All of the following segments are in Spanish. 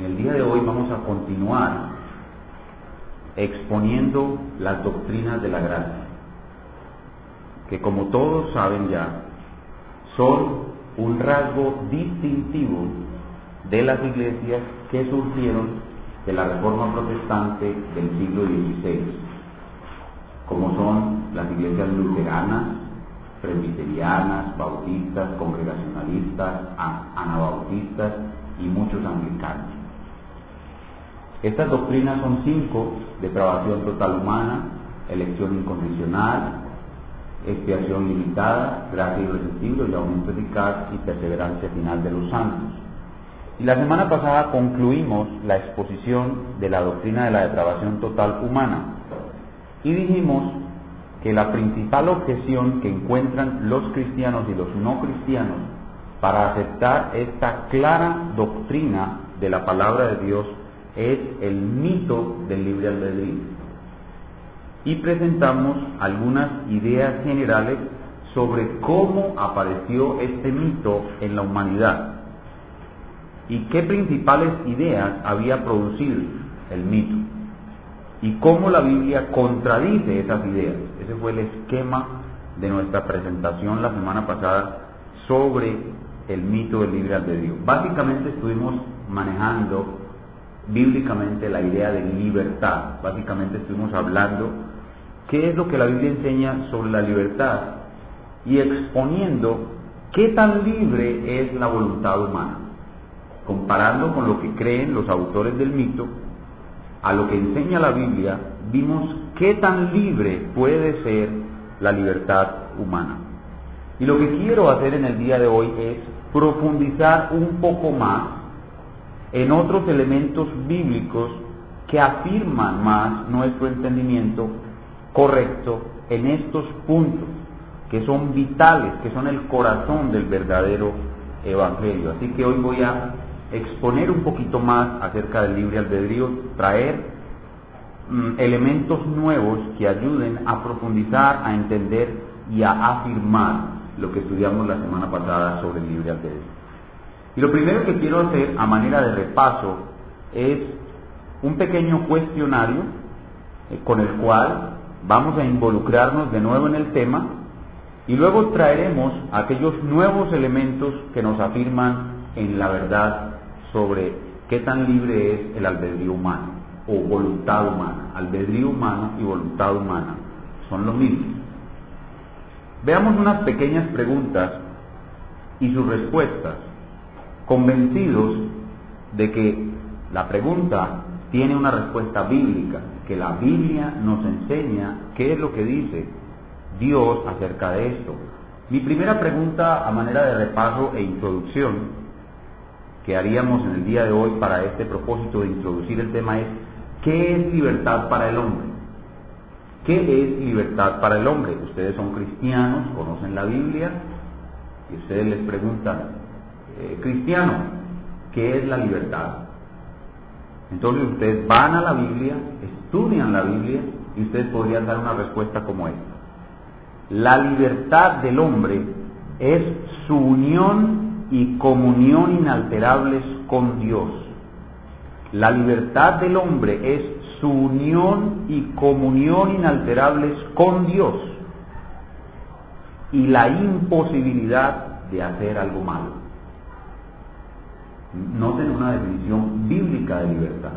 En el día de hoy vamos a continuar exponiendo las doctrinas de la gracia, que como todos saben ya, son un rasgo distintivo de las iglesias que surgieron de la Reforma Protestante del siglo XVI, como son las iglesias luteranas, presbiterianas, bautistas, congregacionalistas, anabautistas y muchos anglicanos. Estas doctrinas son cinco, depravación total humana, elección incondicional, expiación limitada, gracia irresistible y aumento eficaz y perseverancia final de los santos. Y la semana pasada concluimos la exposición de la doctrina de la depravación total humana y dijimos que la principal objeción que encuentran los cristianos y los no cristianos para aceptar esta clara doctrina de la palabra de Dios es el mito del libre albedrío. Y presentamos algunas ideas generales sobre cómo apareció este mito en la humanidad y qué principales ideas había producido el mito y cómo la Biblia contradice esas ideas. Ese fue el esquema de nuestra presentación la semana pasada sobre el mito del libre albedrío. Básicamente estuvimos manejando bíblicamente la idea de libertad. Básicamente estuvimos hablando qué es lo que la Biblia enseña sobre la libertad y exponiendo qué tan libre es la voluntad humana, comparando con lo que creen los autores del mito, a lo que enseña la Biblia, vimos qué tan libre puede ser la libertad humana. Y lo que quiero hacer en el día de hoy es profundizar un poco más en otros elementos bíblicos que afirman más nuestro entendimiento correcto en estos puntos, que son vitales, que son el corazón del verdadero evangelio. Así que hoy voy a exponer un poquito más acerca del libre albedrío, traer mm, elementos nuevos que ayuden a profundizar, a entender y a afirmar lo que estudiamos la semana pasada sobre el libre albedrío. Y lo primero que quiero hacer a manera de repaso es un pequeño cuestionario eh, con el cual vamos a involucrarnos de nuevo en el tema y luego traeremos aquellos nuevos elementos que nos afirman en la verdad sobre qué tan libre es el albedrío humano o voluntad humana. Albedrío humano y voluntad humana son lo mismo. Veamos unas pequeñas preguntas y sus respuestas convencidos de que la pregunta tiene una respuesta bíblica, que la Biblia nos enseña qué es lo que dice Dios acerca de esto. Mi primera pregunta a manera de repaso e introducción que haríamos en el día de hoy para este propósito de introducir el tema es, ¿qué es libertad para el hombre? ¿Qué es libertad para el hombre? Ustedes son cristianos, conocen la Biblia y ustedes les preguntan, eh, cristiano, ¿qué es la libertad? Entonces ustedes van a la Biblia, estudian la Biblia y ustedes podrían dar una respuesta como esta. La libertad del hombre es su unión y comunión inalterables con Dios. La libertad del hombre es su unión y comunión inalterables con Dios y la imposibilidad de hacer algo malo. Noten una definición bíblica de libertad.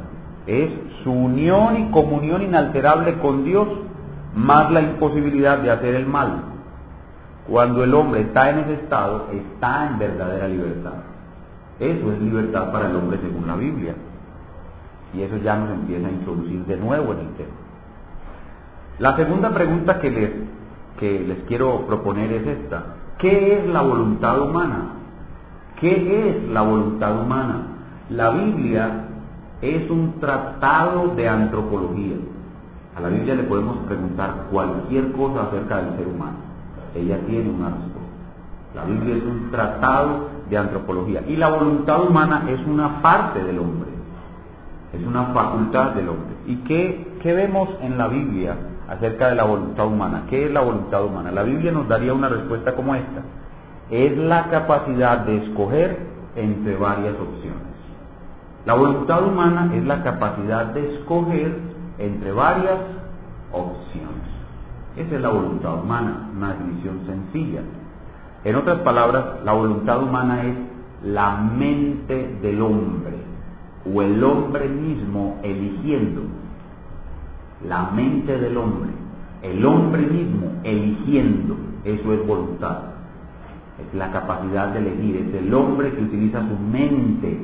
Es su unión y comunión inalterable con Dios más la imposibilidad de hacer el mal. Cuando el hombre está en ese estado, está en verdadera libertad. Eso es libertad para el hombre según la Biblia. Y eso ya nos empieza a introducir de nuevo en el tema. La segunda pregunta que les, que les quiero proponer es esta. ¿Qué es la voluntad humana? ¿Qué es la voluntad humana? La Biblia es un tratado de antropología. A la Biblia le podemos preguntar cualquier cosa acerca del ser humano. Ella tiene una respuesta. La Biblia es un tratado de antropología. Y la voluntad humana es una parte del hombre. Es una facultad del hombre. ¿Y qué, qué vemos en la Biblia acerca de la voluntad humana? ¿Qué es la voluntad humana? La Biblia nos daría una respuesta como esta es la capacidad de escoger entre varias opciones. La voluntad humana es la capacidad de escoger entre varias opciones. Esa es la voluntad humana, una definición sencilla. En otras palabras, la voluntad humana es la mente del hombre o el hombre mismo eligiendo. La mente del hombre, el hombre mismo eligiendo, eso es voluntad. Es la capacidad de elegir, es el hombre que utiliza su mente,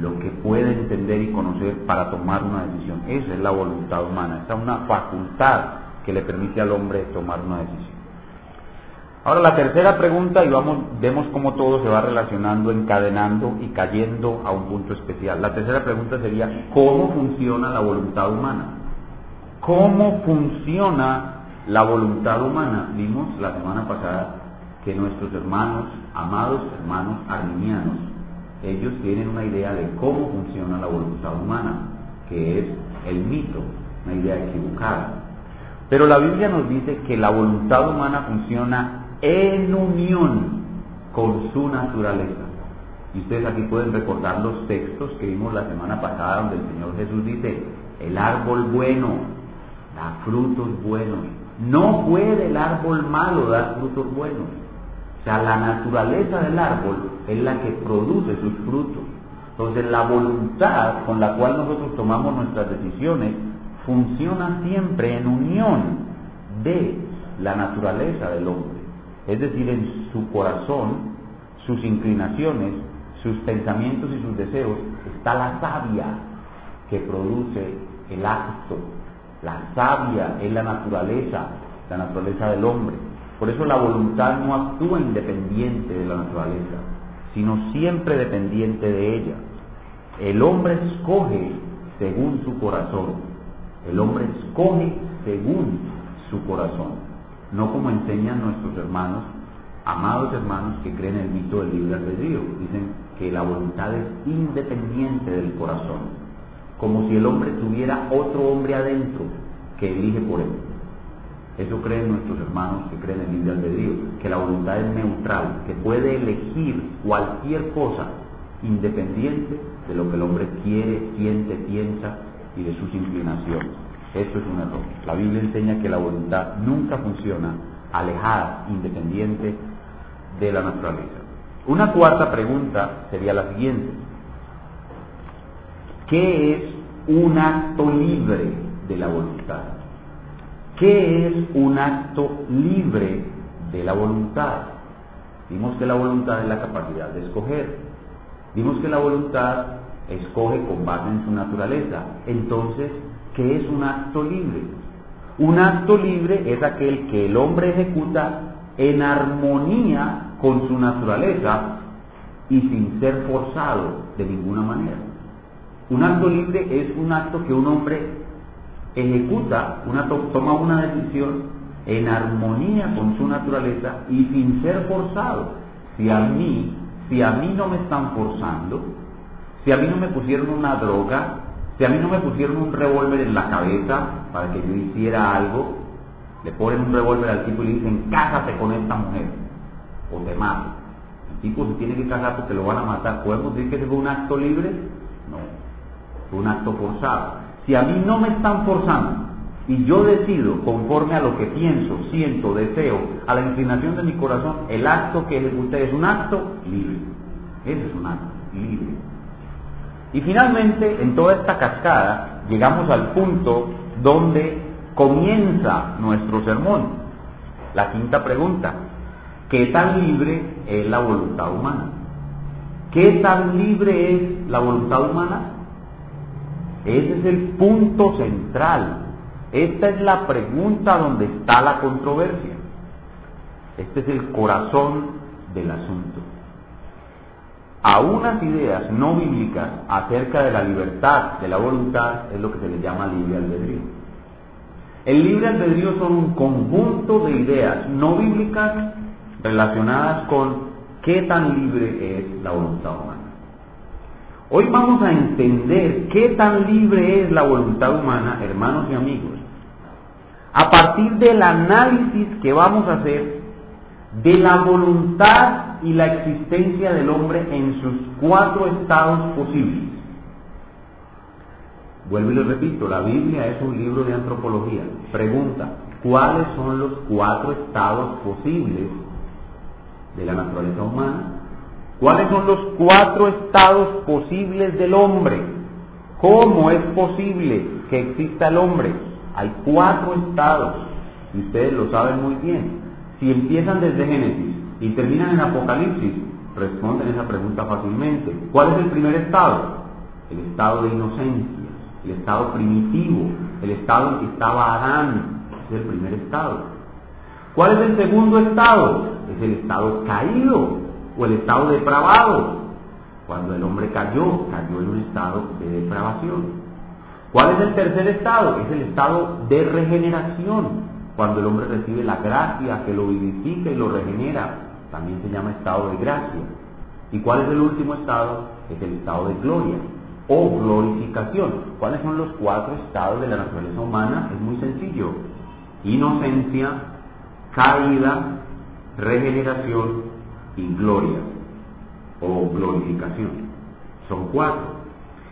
lo que puede entender y conocer para tomar una decisión. Esa es la voluntad humana, esa es una facultad que le permite al hombre tomar una decisión. Ahora la tercera pregunta y vamos, vemos cómo todo se va relacionando, encadenando y cayendo a un punto especial. La tercera pregunta sería, ¿cómo funciona la voluntad humana? ¿Cómo funciona la voluntad humana? Vimos la semana pasada que nuestros hermanos, amados hermanos arminianos, ellos tienen una idea de cómo funciona la voluntad humana, que es el mito, una idea equivocada. Pero la Biblia nos dice que la voluntad humana funciona en unión con su naturaleza. Y ustedes aquí pueden recordar los textos que vimos la semana pasada donde el Señor Jesús dice, el árbol bueno da frutos buenos. No puede el árbol malo dar frutos buenos. Sea, la naturaleza del árbol es la que produce sus frutos. Entonces la voluntad con la cual nosotros tomamos nuestras decisiones funciona siempre en unión de la naturaleza del hombre es decir, en su corazón, sus inclinaciones, sus pensamientos y sus deseos, está la savia que produce el acto. La savia es la naturaleza, la naturaleza del hombre. Por eso la voluntad no actúa independiente de la naturaleza, sino siempre dependiente de ella. El hombre escoge según su corazón. El hombre escoge según su corazón no como enseñan nuestros hermanos, amados hermanos que creen el mito del libre albedrío. Dicen que la voluntad es independiente del corazón, como si el hombre tuviera otro hombre adentro que elige por él. Eso creen nuestros hermanos que creen el libre albedrío, que la voluntad es neutral, que puede elegir cualquier cosa independiente de lo que el hombre quiere, siente, piensa y de sus inclinaciones. Eso es un error. La Biblia enseña que la voluntad nunca funciona alejada, independiente de la naturaleza. Una cuarta pregunta sería la siguiente. ¿Qué es un acto libre de la voluntad? ¿Qué es un acto libre de la voluntad? Vimos que la voluntad es la capacidad de escoger. Vimos que la voluntad escoge con base en su naturaleza. Entonces, ¿Qué es un acto libre? Un acto libre es aquel que el hombre ejecuta en armonía con su naturaleza y sin ser forzado de ninguna manera. Un acto libre es un acto que un hombre ejecuta, una toma una decisión en armonía con su naturaleza y sin ser forzado. Si a mí, si a mí no me están forzando, si a mí no me pusieron una droga, si a mí no me pusieron un revólver en la cabeza para que yo hiciera algo, le ponen un revólver al tipo y le dicen, cásate con esta mujer o te mato. El tipo se tiene que casar porque lo van a matar. ¿Podemos decir que ese fue un acto libre? No, fue un acto forzado. Si a mí no me están forzando y yo decido conforme a lo que pienso, siento, deseo, a la inclinación de mi corazón, el acto que ejecuté es un acto libre. Ese es un acto libre. Y finalmente, en toda esta cascada, llegamos al punto donde comienza nuestro sermón. La quinta pregunta, ¿qué tan libre es la voluntad humana? ¿Qué tan libre es la voluntad humana? Ese es el punto central. Esta es la pregunta donde está la controversia. Este es el corazón del asunto a unas ideas no bíblicas acerca de la libertad de la voluntad es lo que se le llama libre albedrío. El libre albedrío son un conjunto de ideas no bíblicas relacionadas con qué tan libre es la voluntad humana. Hoy vamos a entender qué tan libre es la voluntad humana, hermanos y amigos, a partir del análisis que vamos a hacer de la voluntad y la existencia del hombre en sus cuatro estados posibles. Vuelvo y le repito, la Biblia es un libro de antropología. Pregunta, ¿cuáles son los cuatro estados posibles de la naturaleza humana? ¿Cuáles son los cuatro estados posibles del hombre? ¿Cómo es posible que exista el hombre? Hay cuatro estados, y ustedes lo saben muy bien. Si empiezan desde Génesis y terminan en Apocalipsis, responden esa pregunta fácilmente. ¿Cuál es el primer estado? El estado de inocencia el estado primitivo, el estado en que estaba Adán, es el primer estado. ¿Cuál es el segundo estado? Es el estado caído o el estado depravado. Cuando el hombre cayó, cayó en un estado de depravación. ¿Cuál es el tercer estado? Es el estado de regeneración. Cuando el hombre recibe la gracia que lo vivifica y lo regenera, también se llama estado de gracia. ¿Y cuál es el último estado? Es el estado de gloria o glorificación. ¿Cuáles son los cuatro estados de la naturaleza humana? Es muy sencillo. Inocencia, caída, regeneración y gloria o glorificación. Son cuatro.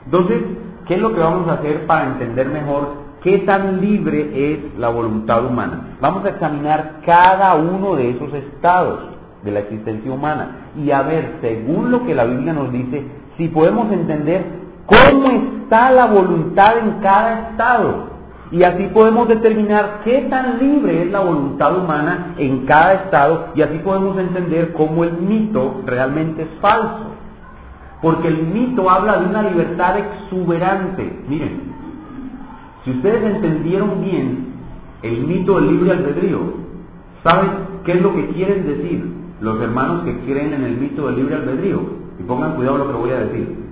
Entonces, ¿qué es lo que vamos a hacer para entender mejor qué tan libre es la voluntad humana? Vamos a examinar cada uno de esos estados de la existencia humana y a ver, según lo que la Biblia nos dice, si podemos entender cómo está la voluntad en cada estado. Y así podemos determinar qué tan libre es la voluntad humana en cada estado y así podemos entender cómo el mito realmente es falso. Porque el mito habla de una libertad exuberante. Miren, si ustedes entendieron bien el mito del libre albedrío, ¿saben qué es lo que quieren decir los hermanos que creen en el mito del libre albedrío? Y pongan cuidado lo que voy a decir.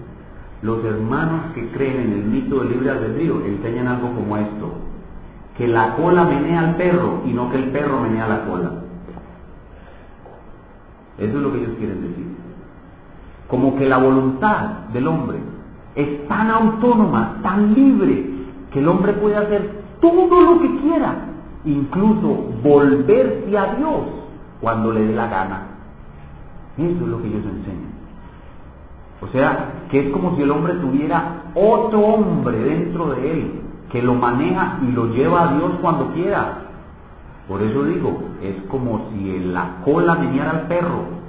Los hermanos que creen en el mito del libre albedrío enseñan algo como esto, que la cola menea al perro y no que el perro menea la cola. Eso es lo que ellos quieren decir. Como que la voluntad del hombre es tan autónoma, tan libre, que el hombre puede hacer todo lo que quiera, incluso volverse a Dios cuando le dé la gana. Eso es lo que ellos enseñan. O sea, que es como si el hombre tuviera otro hombre dentro de él, que lo maneja y lo lleva a Dios cuando quiera. Por eso digo, es como si la cola meneara al perro.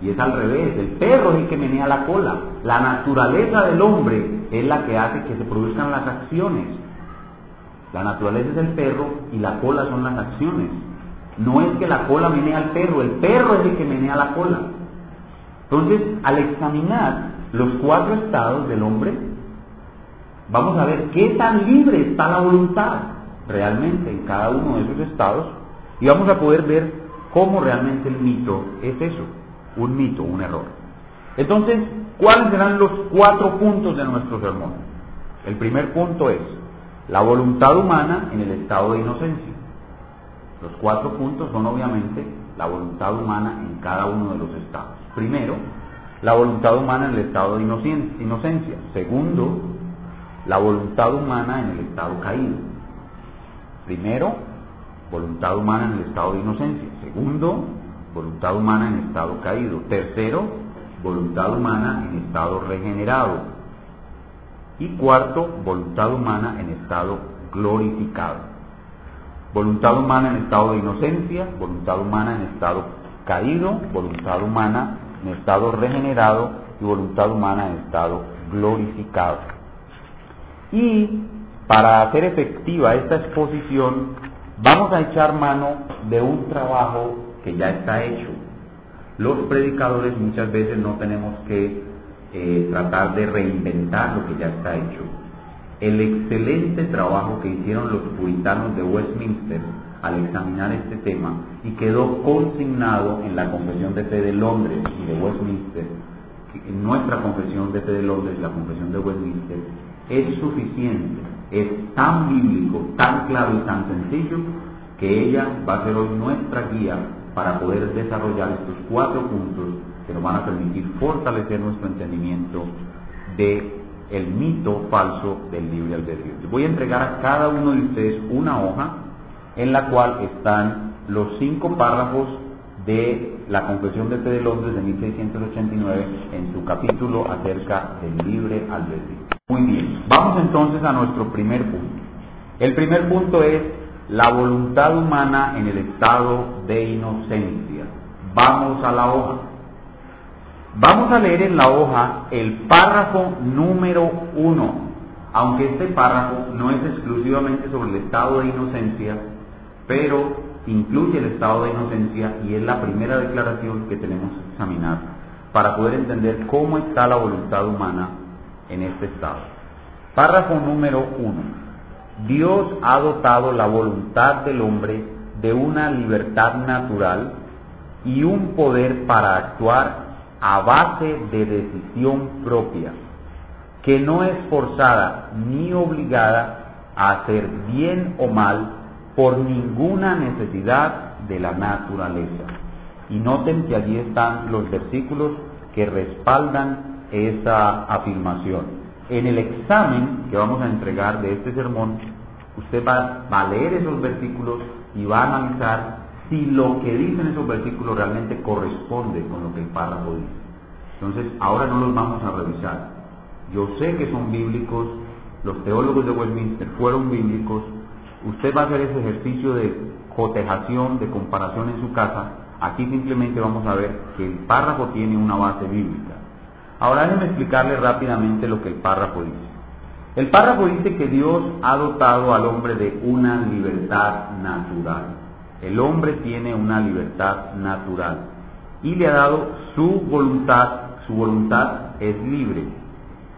Y es al revés, el perro es el que menea la cola. La naturaleza del hombre es la que hace que se produzcan las acciones. La naturaleza es el perro y la cola son las acciones. No es que la cola menea al perro, el perro es el que menea la cola. Entonces, al examinar los cuatro estados del hombre, vamos a ver qué tan libre está la voluntad realmente en cada uno de esos estados y vamos a poder ver cómo realmente el mito es eso, un mito, un error. Entonces, ¿cuáles serán los cuatro puntos de nuestro sermón? El primer punto es la voluntad humana en el estado de inocencia. Los cuatro puntos son obviamente la voluntad humana en cada uno de los estados. Primero, la voluntad humana en el estado de inocencia. Segundo, la voluntad humana en el estado caído. Primero, voluntad humana en el estado de inocencia. Segundo, voluntad humana en estado caído. Tercero, voluntad humana en estado regenerado. Y cuarto, voluntad humana en estado glorificado. Voluntad humana en estado de inocencia, voluntad humana en estado caído, voluntad humana en estado regenerado y voluntad humana en estado glorificado. Y para hacer efectiva esta exposición, vamos a echar mano de un trabajo que ya está hecho. Los predicadores muchas veces no tenemos que eh, tratar de reinventar lo que ya está hecho. El excelente trabajo que hicieron los puritanos de Westminster al examinar este tema y quedó consignado en la Confesión de Fe de Londres y de Westminster, en nuestra Confesión de Fe de Londres y la Confesión de Westminster, es suficiente, es tan bíblico, tan claro y tan sencillo que ella va a ser hoy nuestra guía para poder desarrollar estos cuatro puntos que nos van a permitir fortalecer nuestro entendimiento de el mito falso del libre albedrío. Voy a entregar a cada uno de ustedes una hoja en la cual están los cinco párrafos de la Confesión de Fe de Londres de 1689 en su capítulo acerca del libre albedrío. Muy bien, vamos entonces a nuestro primer punto. El primer punto es la voluntad humana en el estado de inocencia. Vamos a la hoja. Vamos a leer en la hoja el párrafo número uno, aunque este párrafo no es exclusivamente sobre el estado de inocencia, pero incluye el estado de inocencia y es la primera declaración que tenemos que examinar para poder entender cómo está la voluntad humana en este estado. Párrafo número uno. Dios ha dotado la voluntad del hombre de una libertad natural y un poder para actuar a base de decisión propia, que no es forzada ni obligada a hacer bien o mal por ninguna necesidad de la naturaleza. Y noten que allí están los versículos que respaldan esa afirmación. En el examen que vamos a entregar de este sermón, usted va, a leer esos versículos y va a analizar si lo que dicen esos versículos realmente corresponde con lo que el párrafo dice. Entonces, ahora no los vamos a revisar. Yo sé que son bíblicos, los teólogos de Westminster fueron bíblicos. Usted va a hacer ese ejercicio de cotejación, de comparación en su casa. Aquí simplemente vamos a ver que el párrafo tiene una base bíblica. Ahora déjenme explicarle rápidamente lo que el párrafo dice. El párrafo dice que Dios ha dotado al hombre de una libertad natural. El hombre tiene una libertad natural y le ha dado su voluntad, su voluntad es libre.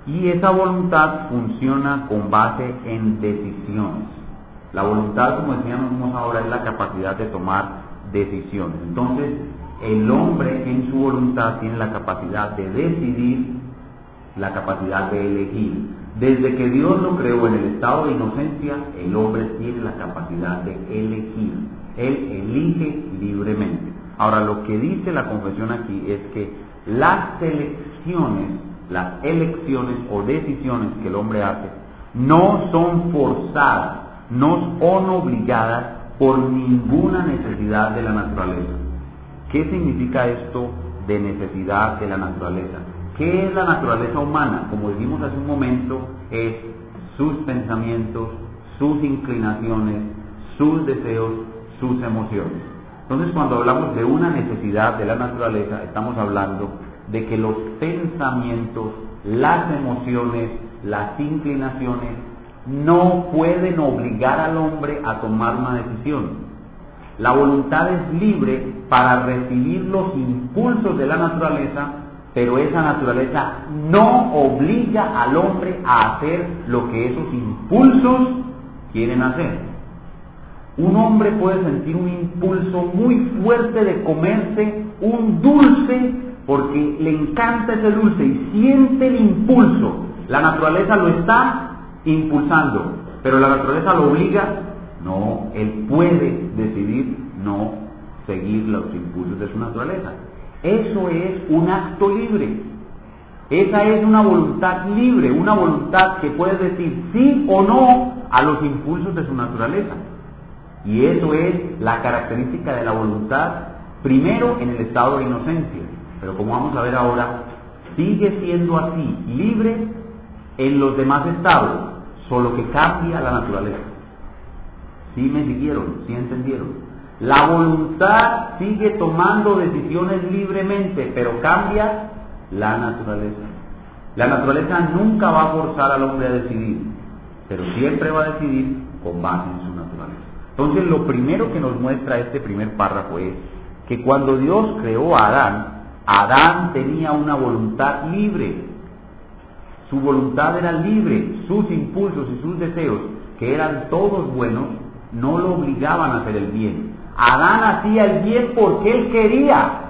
Y esa voluntad funciona con base en decisiones. La voluntad, como decíamos ahora, es la capacidad de tomar decisiones. Entonces, el hombre en su voluntad tiene la capacidad de decidir, la capacidad de elegir. Desde que Dios lo creó en el estado de inocencia, el hombre tiene la capacidad de elegir. Él elige libremente. Ahora, lo que dice la confesión aquí es que las elecciones, las elecciones o decisiones que el hombre hace, no son forzadas, no son obligadas por ninguna necesidad de la naturaleza. ¿Qué significa esto de necesidad de la naturaleza? ¿Qué es la naturaleza humana? Como dijimos hace un momento, es sus pensamientos, sus inclinaciones, sus deseos, sus emociones. Entonces, cuando hablamos de una necesidad de la naturaleza, estamos hablando de que los pensamientos, las emociones, las inclinaciones no pueden obligar al hombre a tomar una decisión. La voluntad es libre para recibir los impulsos de la naturaleza, pero esa naturaleza no obliga al hombre a hacer lo que esos impulsos quieren hacer. Un hombre puede sentir un impulso muy fuerte de comerse un dulce porque le encanta ese dulce y siente el impulso. La naturaleza lo está impulsando, pero la naturaleza lo obliga no, él puede decidir no seguir los impulsos de su naturaleza. Eso es un acto libre. Esa es una voluntad libre, una voluntad que puede decir sí o no a los impulsos de su naturaleza. Y eso es la característica de la voluntad, primero en el estado de inocencia, pero como vamos a ver ahora, sigue siendo así, libre en los demás estados, solo que cambia la naturaleza. ¿Sí me siguieron? ¿Sí entendieron? La voluntad sigue tomando decisiones libremente, pero cambia la naturaleza. La naturaleza nunca va a forzar al hombre a decidir, pero siempre va a decidir con base en su naturaleza. Entonces lo primero que nos muestra este primer párrafo es que cuando Dios creó a Adán, Adán tenía una voluntad libre. Su voluntad era libre, sus impulsos y sus deseos, que eran todos buenos, no lo obligaban a hacer el bien. Adán hacía el bien porque él quería.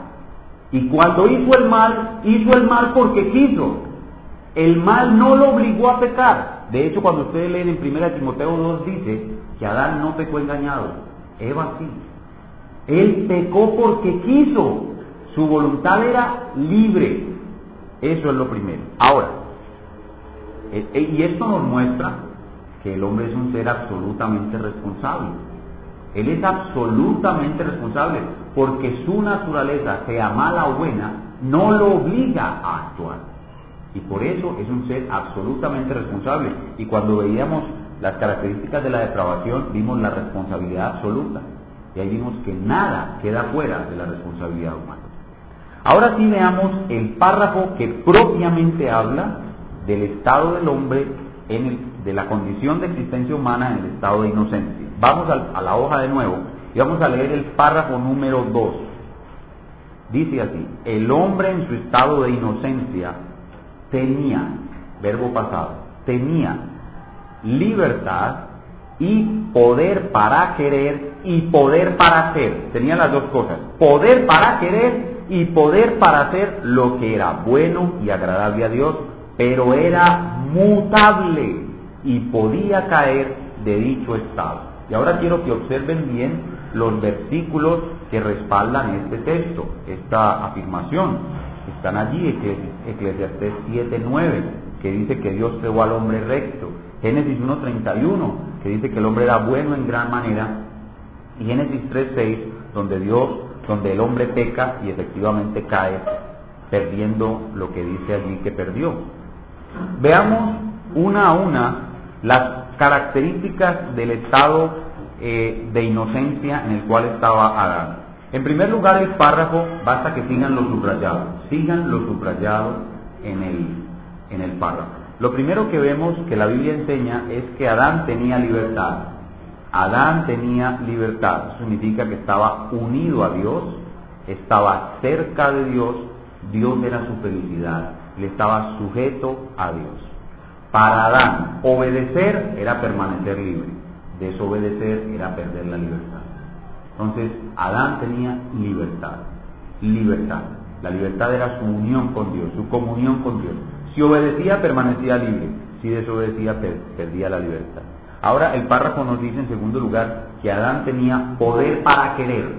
Y cuando hizo el mal, hizo el mal porque quiso. El mal no lo obligó a pecar. De hecho, cuando ustedes leen en 1 Timoteo 2 dice que Adán no pecó engañado. Eva sí. Él pecó porque quiso. Su voluntad era libre. Eso es lo primero. Ahora, y esto nos muestra que el hombre es un ser absolutamente responsable. Él es absolutamente responsable porque su naturaleza, sea mala o buena, no lo obliga a actuar. Y por eso es un ser absolutamente responsable. Y cuando veíamos las características de la depravación, vimos la responsabilidad absoluta. Y ahí vimos que nada queda fuera de la responsabilidad humana. Ahora sí veamos el párrafo que propiamente habla del estado del hombre, en de la condición de existencia humana en el estado de inocencia. Vamos a, a la hoja de nuevo y vamos a leer el párrafo número 2. Dice así, el hombre en su estado de inocencia tenía, verbo pasado, tenía libertad y poder para querer y poder para hacer. Tenía las dos cosas, poder para querer y poder para hacer lo que era bueno y agradable a Dios, pero era mutable y podía caer de dicho estado. Y ahora quiero que observen bien los versículos que respaldan este texto, esta afirmación. Están allí, Eclesiastés 7.9, que dice que Dios creó al hombre recto. Génesis 1.31, que dice que el hombre era bueno en gran manera. Y Génesis 3.6, donde Dios, donde el hombre peca y efectivamente cae, perdiendo lo que dice allí que perdió. Veamos una a una las características del estado eh, de inocencia en el cual estaba Adán. En primer lugar, el párrafo, basta que sigan los subrayados, sigan los subrayados en el, en el párrafo. Lo primero que vemos que la Biblia enseña es que Adán tenía libertad. Adán tenía libertad, significa que estaba unido a Dios, estaba cerca de Dios, Dios era su felicidad, le estaba sujeto a Dios. Para Adán, obedecer era permanecer libre, desobedecer era perder la libertad. Entonces, Adán tenía libertad, libertad. La libertad era su unión con Dios, su comunión con Dios. Si obedecía, permanecía libre. Si desobedecía, perdía la libertad. Ahora el párrafo nos dice en segundo lugar que Adán tenía poder para querer.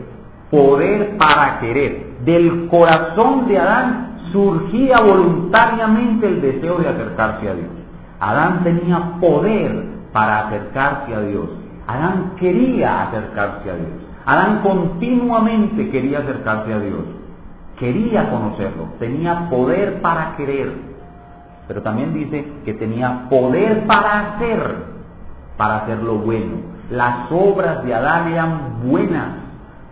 Poder para querer. Del corazón de Adán surgía voluntariamente el deseo de acercarse a Dios. Adán tenía poder para acercarse a Dios. Adán quería acercarse a Dios. Adán continuamente quería acercarse a Dios, quería conocerlo, tenía poder para querer, pero también dice que tenía poder para hacer, para hacer lo bueno. Las obras de Adán eran buenas,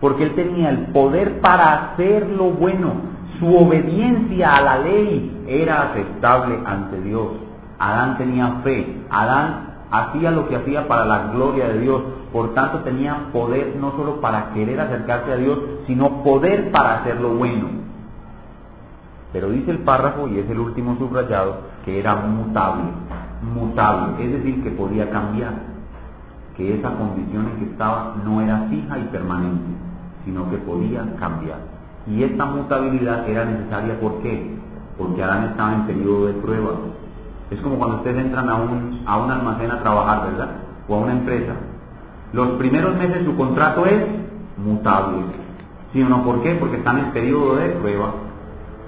porque él tenía el poder para hacer lo bueno. Su obediencia a la ley era aceptable ante Dios. Adán tenía fe, Adán hacía lo que hacía para la gloria de Dios, por tanto tenía poder no solo para querer acercarse a Dios, sino poder para hacer lo bueno. Pero dice el párrafo, y es el último subrayado, que era mutable, mutable, es decir, que podía cambiar, que esa condición en que estaba no era fija y permanente, sino que podía cambiar. Y esta mutabilidad era necesaria, ¿por qué? Porque Adán estaba en periodo de prueba. Es como cuando ustedes entran a un, a un almacén a trabajar, ¿verdad? O a una empresa los primeros meses su contrato es mutable. ¿Sí o no? ¿Por qué? Porque están en periodo de prueba.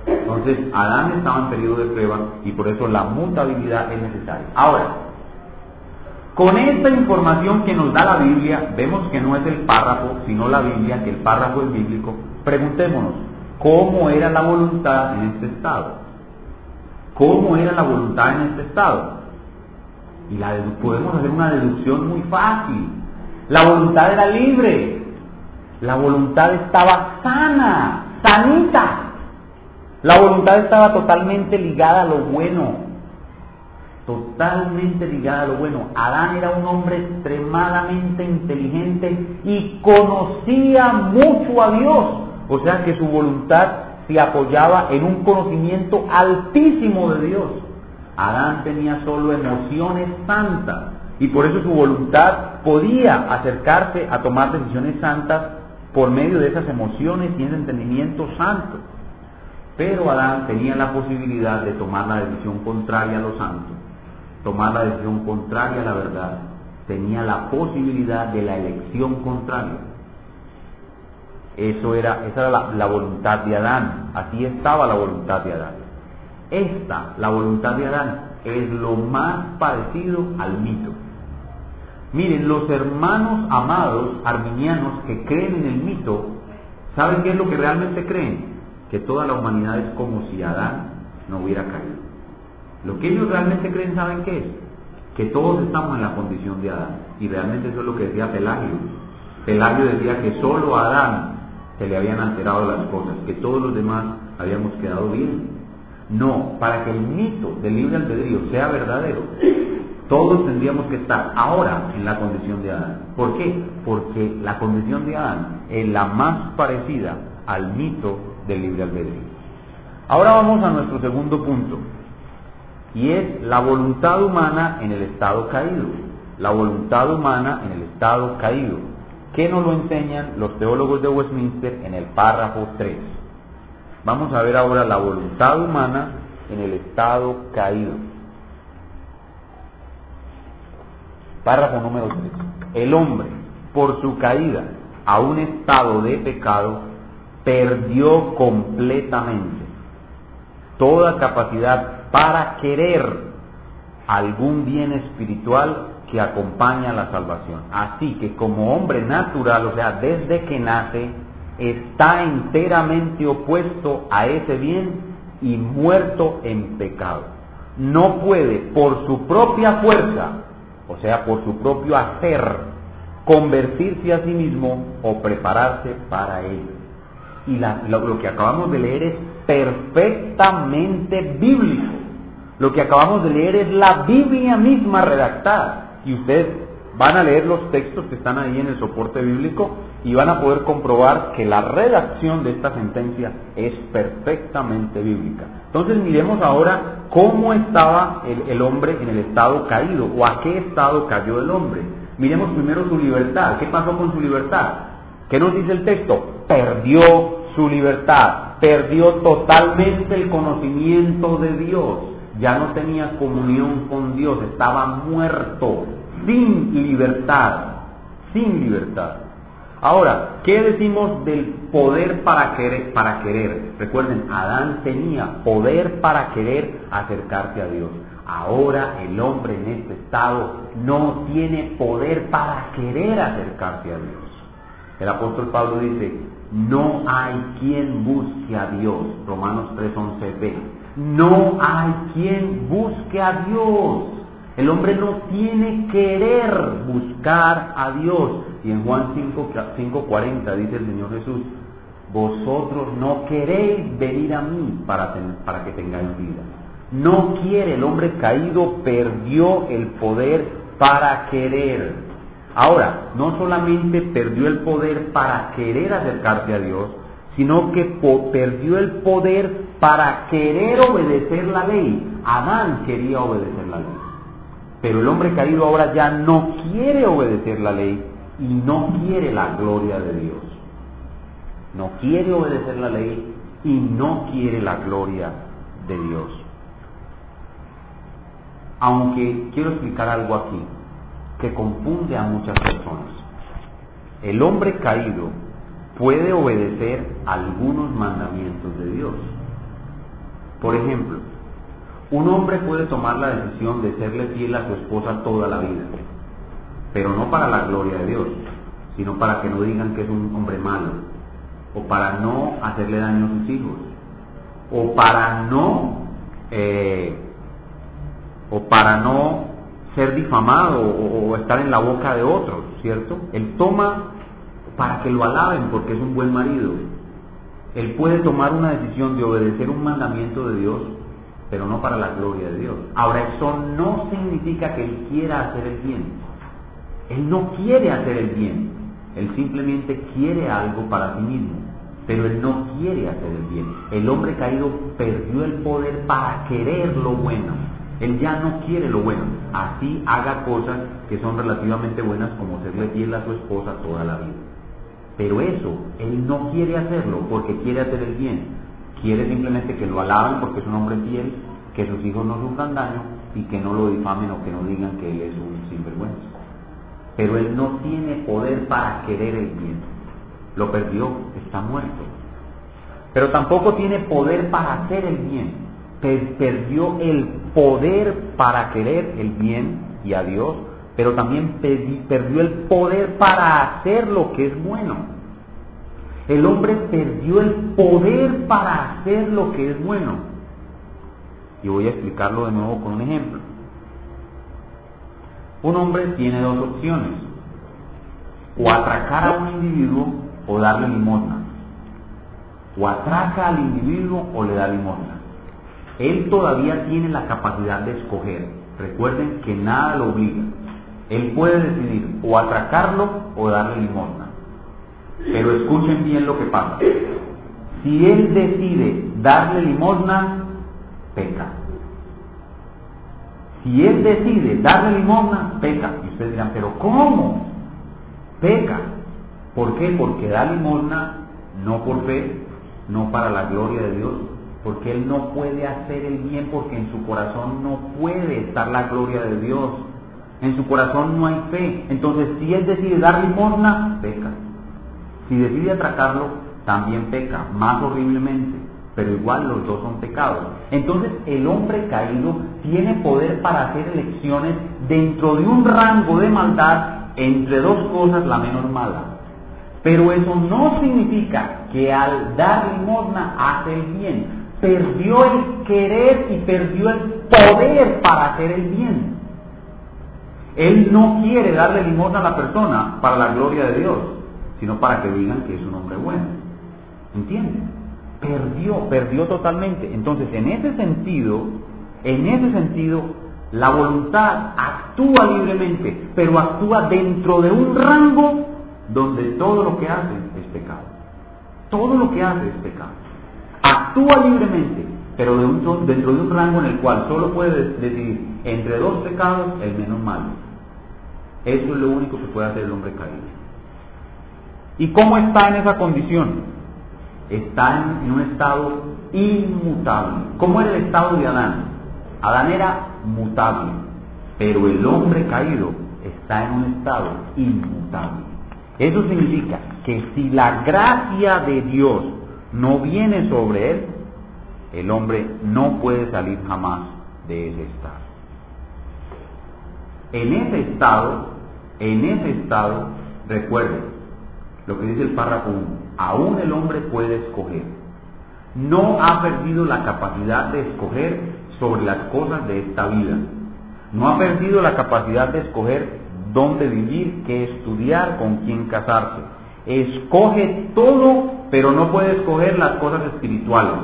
Entonces, Adán estaba en periodo de prueba y por eso la mutabilidad es necesaria. Ahora, con esta información que nos da la Biblia, vemos que no es el párrafo, sino la Biblia, que el párrafo es bíblico. Preguntémonos, ¿cómo era la voluntad en este estado? ¿Cómo era la voluntad en este estado? Y la, podemos hacer una deducción muy fácil. La voluntad era libre. La voluntad estaba sana, sanita. La voluntad estaba totalmente ligada a lo bueno. Totalmente ligada a lo bueno. Adán era un hombre extremadamente inteligente y conocía mucho a Dios. O sea que su voluntad se apoyaba en un conocimiento altísimo de Dios. Adán tenía solo emociones santas y por eso su voluntad podía acercarse a tomar decisiones santas por medio de esas emociones y ese entendimiento santo. Pero Adán tenía la posibilidad de tomar la decisión contraria a lo santo, tomar la decisión contraria a la verdad. Tenía la posibilidad de la elección contraria. Eso era, esa era la, la voluntad de Adán. Así estaba la voluntad de Adán. Esta, la voluntad de Adán, es lo más parecido al mito. Miren, los hermanos amados arminianos que creen en el mito, ¿saben qué es lo que realmente creen? Que toda la humanidad es como si Adán no hubiera caído. Lo que ellos realmente creen, ¿saben qué es? Que todos estamos en la condición de Adán. Y realmente eso es lo que decía Pelagio. Pelagio decía que solo Adán se le habían alterado las cosas, que todos los demás habíamos quedado bien. No, para que el mito del libre albedrío sea verdadero, todos tendríamos que estar ahora en la condición de Adán. ¿Por qué? Porque la condición de Adán es la más parecida al mito del libre albedrío. Ahora vamos a nuestro segundo punto, y es la voluntad humana en el estado caído. La voluntad humana en el estado caído. ¿Qué nos lo enseñan los teólogos de Westminster en el párrafo 3? Vamos a ver ahora la voluntad humana en el estado caído. Párrafo número 3. El hombre, por su caída a un estado de pecado, perdió completamente toda capacidad para querer algún bien espiritual que acompaña la salvación. Así que como hombre natural, o sea, desde que nace, está enteramente opuesto a ese bien y muerto en pecado. No puede por su propia fuerza, o sea, por su propio hacer, convertirse a sí mismo o prepararse para ello. Y lo que acabamos de leer es perfectamente bíblico. Lo que acabamos de leer es la Biblia misma redactada y ustedes van a leer los textos que están ahí en el soporte bíblico y van a poder comprobar que la redacción de esta sentencia es perfectamente bíblica. Entonces miremos ahora cómo estaba el, hombre en el estado caído o a qué estado cayó el hombre. Miremos primero su libertad. ¿Qué pasó con su libertad? ¿Qué nos dice el texto? Perdió su libertad, perdió totalmente el conocimiento de Dios ya no tenía comunión con Dios, estaba muerto, sin libertad, sin libertad. Ahora, ¿qué decimos del poder para querer, para querer? Recuerden, Adán tenía poder para querer acercarse a Dios. Ahora el hombre en este estado no tiene poder para querer acercarse a Dios. El apóstol Pablo dice, no hay quien busque a Dios. Romanos 3:11b. No hay quien busque a Dios. El hombre no tiene querer buscar a Dios. Y en Juan 5.40 dice el Señor Jesús, vosotros no queréis venir a mí para, para que tengáis vida. No quiere, el hombre caído perdió el poder para querer. Ahora, no solamente perdió el poder para querer acercarse a Dios, sino que perdió el poder para querer obedecer la ley. Adán quería obedecer la ley. Pero el hombre caído ahora ya no quiere obedecer la ley y no quiere la gloria de Dios. No quiere obedecer la ley y no quiere la gloria de Dios. Aunque quiero explicar algo aquí que confunde a muchas personas. El hombre caído puede obedecer algunos mandamientos de Dios. Por ejemplo, un hombre puede tomar la decisión de serle fiel a su esposa toda la vida, pero no para la gloria de Dios, sino para que no digan que es un hombre malo, o para no hacerle daño a sus hijos, o para no, eh, o para no ser difamado o, o estar en la boca de otros, ¿cierto? Él toma para que lo alaben porque es un buen marido. Él puede tomar una decisión de obedecer un mandamiento de Dios, pero no para la gloria de Dios. Ahora, eso no significa que él quiera hacer el bien. Él no quiere hacer el bien. Él simplemente quiere algo para sí mismo, pero él no quiere hacer el bien. El hombre caído perdió el poder para querer lo bueno. Él ya no quiere lo bueno. Así haga cosas que son relativamente buenas como serle fiel a su esposa toda la vida. Pero eso, él no quiere hacerlo porque quiere hacer el bien. Quiere simplemente que lo alaben porque es un hombre fiel, que sus hijos no sufran daño y que no lo difamen o que no digan que él es un sinvergüenza. Pero él no tiene poder para querer el bien. Lo perdió, está muerto. Pero tampoco tiene poder para hacer el bien. perdió el poder para querer el bien y a Dios pero también perdió el poder para hacer lo que es bueno. El hombre perdió el poder para hacer lo que es bueno. Y voy a explicarlo de nuevo con un ejemplo. Un hombre tiene dos opciones, o atracar a un individuo o darle limosna. O atraca al individuo o le da limosna. Él todavía tiene la capacidad de escoger. Recuerden que nada lo obliga. Él puede decidir o atracarlo o darle limosna. Pero escuchen bien lo que pasa. Si él decide darle limosna, peca. Si él decide darle limosna, peca. Y ustedes dirán, pero ¿cómo? Peca. ¿Por qué? Porque da limosna no por fe, no para la gloria de Dios, porque él no puede hacer el bien porque en su corazón no puede estar la gloria de Dios. En su corazón no hay fe. Entonces, si él decide dar limosna, peca. Si decide atracarlo, también peca, más horriblemente. Pero igual los dos son pecados. Entonces, el hombre caído tiene poder para hacer elecciones dentro de un rango de maldad entre dos cosas la menor mala. Pero eso no significa que al dar limosna hace el bien. Perdió el querer y perdió el poder para hacer el bien. Él no quiere darle limosna a la persona para la gloria de Dios, sino para que digan que es un hombre bueno. ¿Entienden? Perdió, perdió totalmente. Entonces, en ese sentido, en ese sentido, la voluntad actúa libremente, pero actúa dentro de un rango donde todo lo que hace es pecado. Todo lo que hace es pecado. Actúa libremente, pero dentro de un rango en el cual solo puede decidir entre dos pecados el menos malo. Eso es lo único que puede hacer el hombre caído. ¿Y cómo está en esa condición? Está en, un estado inmutable. ¿Cómo era el estado de Adán? Adán era mutable, pero el hombre caído está en un estado inmutable. Eso significa que si la gracia de Dios no viene sobre él, el hombre no puede salir jamás de ese estado. En ese estado, en ese estado, recuerden lo que dice el párrafo 1, aún el hombre puede escoger. No ha perdido la capacidad de escoger sobre las cosas de esta vida. No ha perdido la capacidad de escoger dónde vivir, qué estudiar, con quién casarse. Escoge todo, pero no puede escoger las cosas espirituales.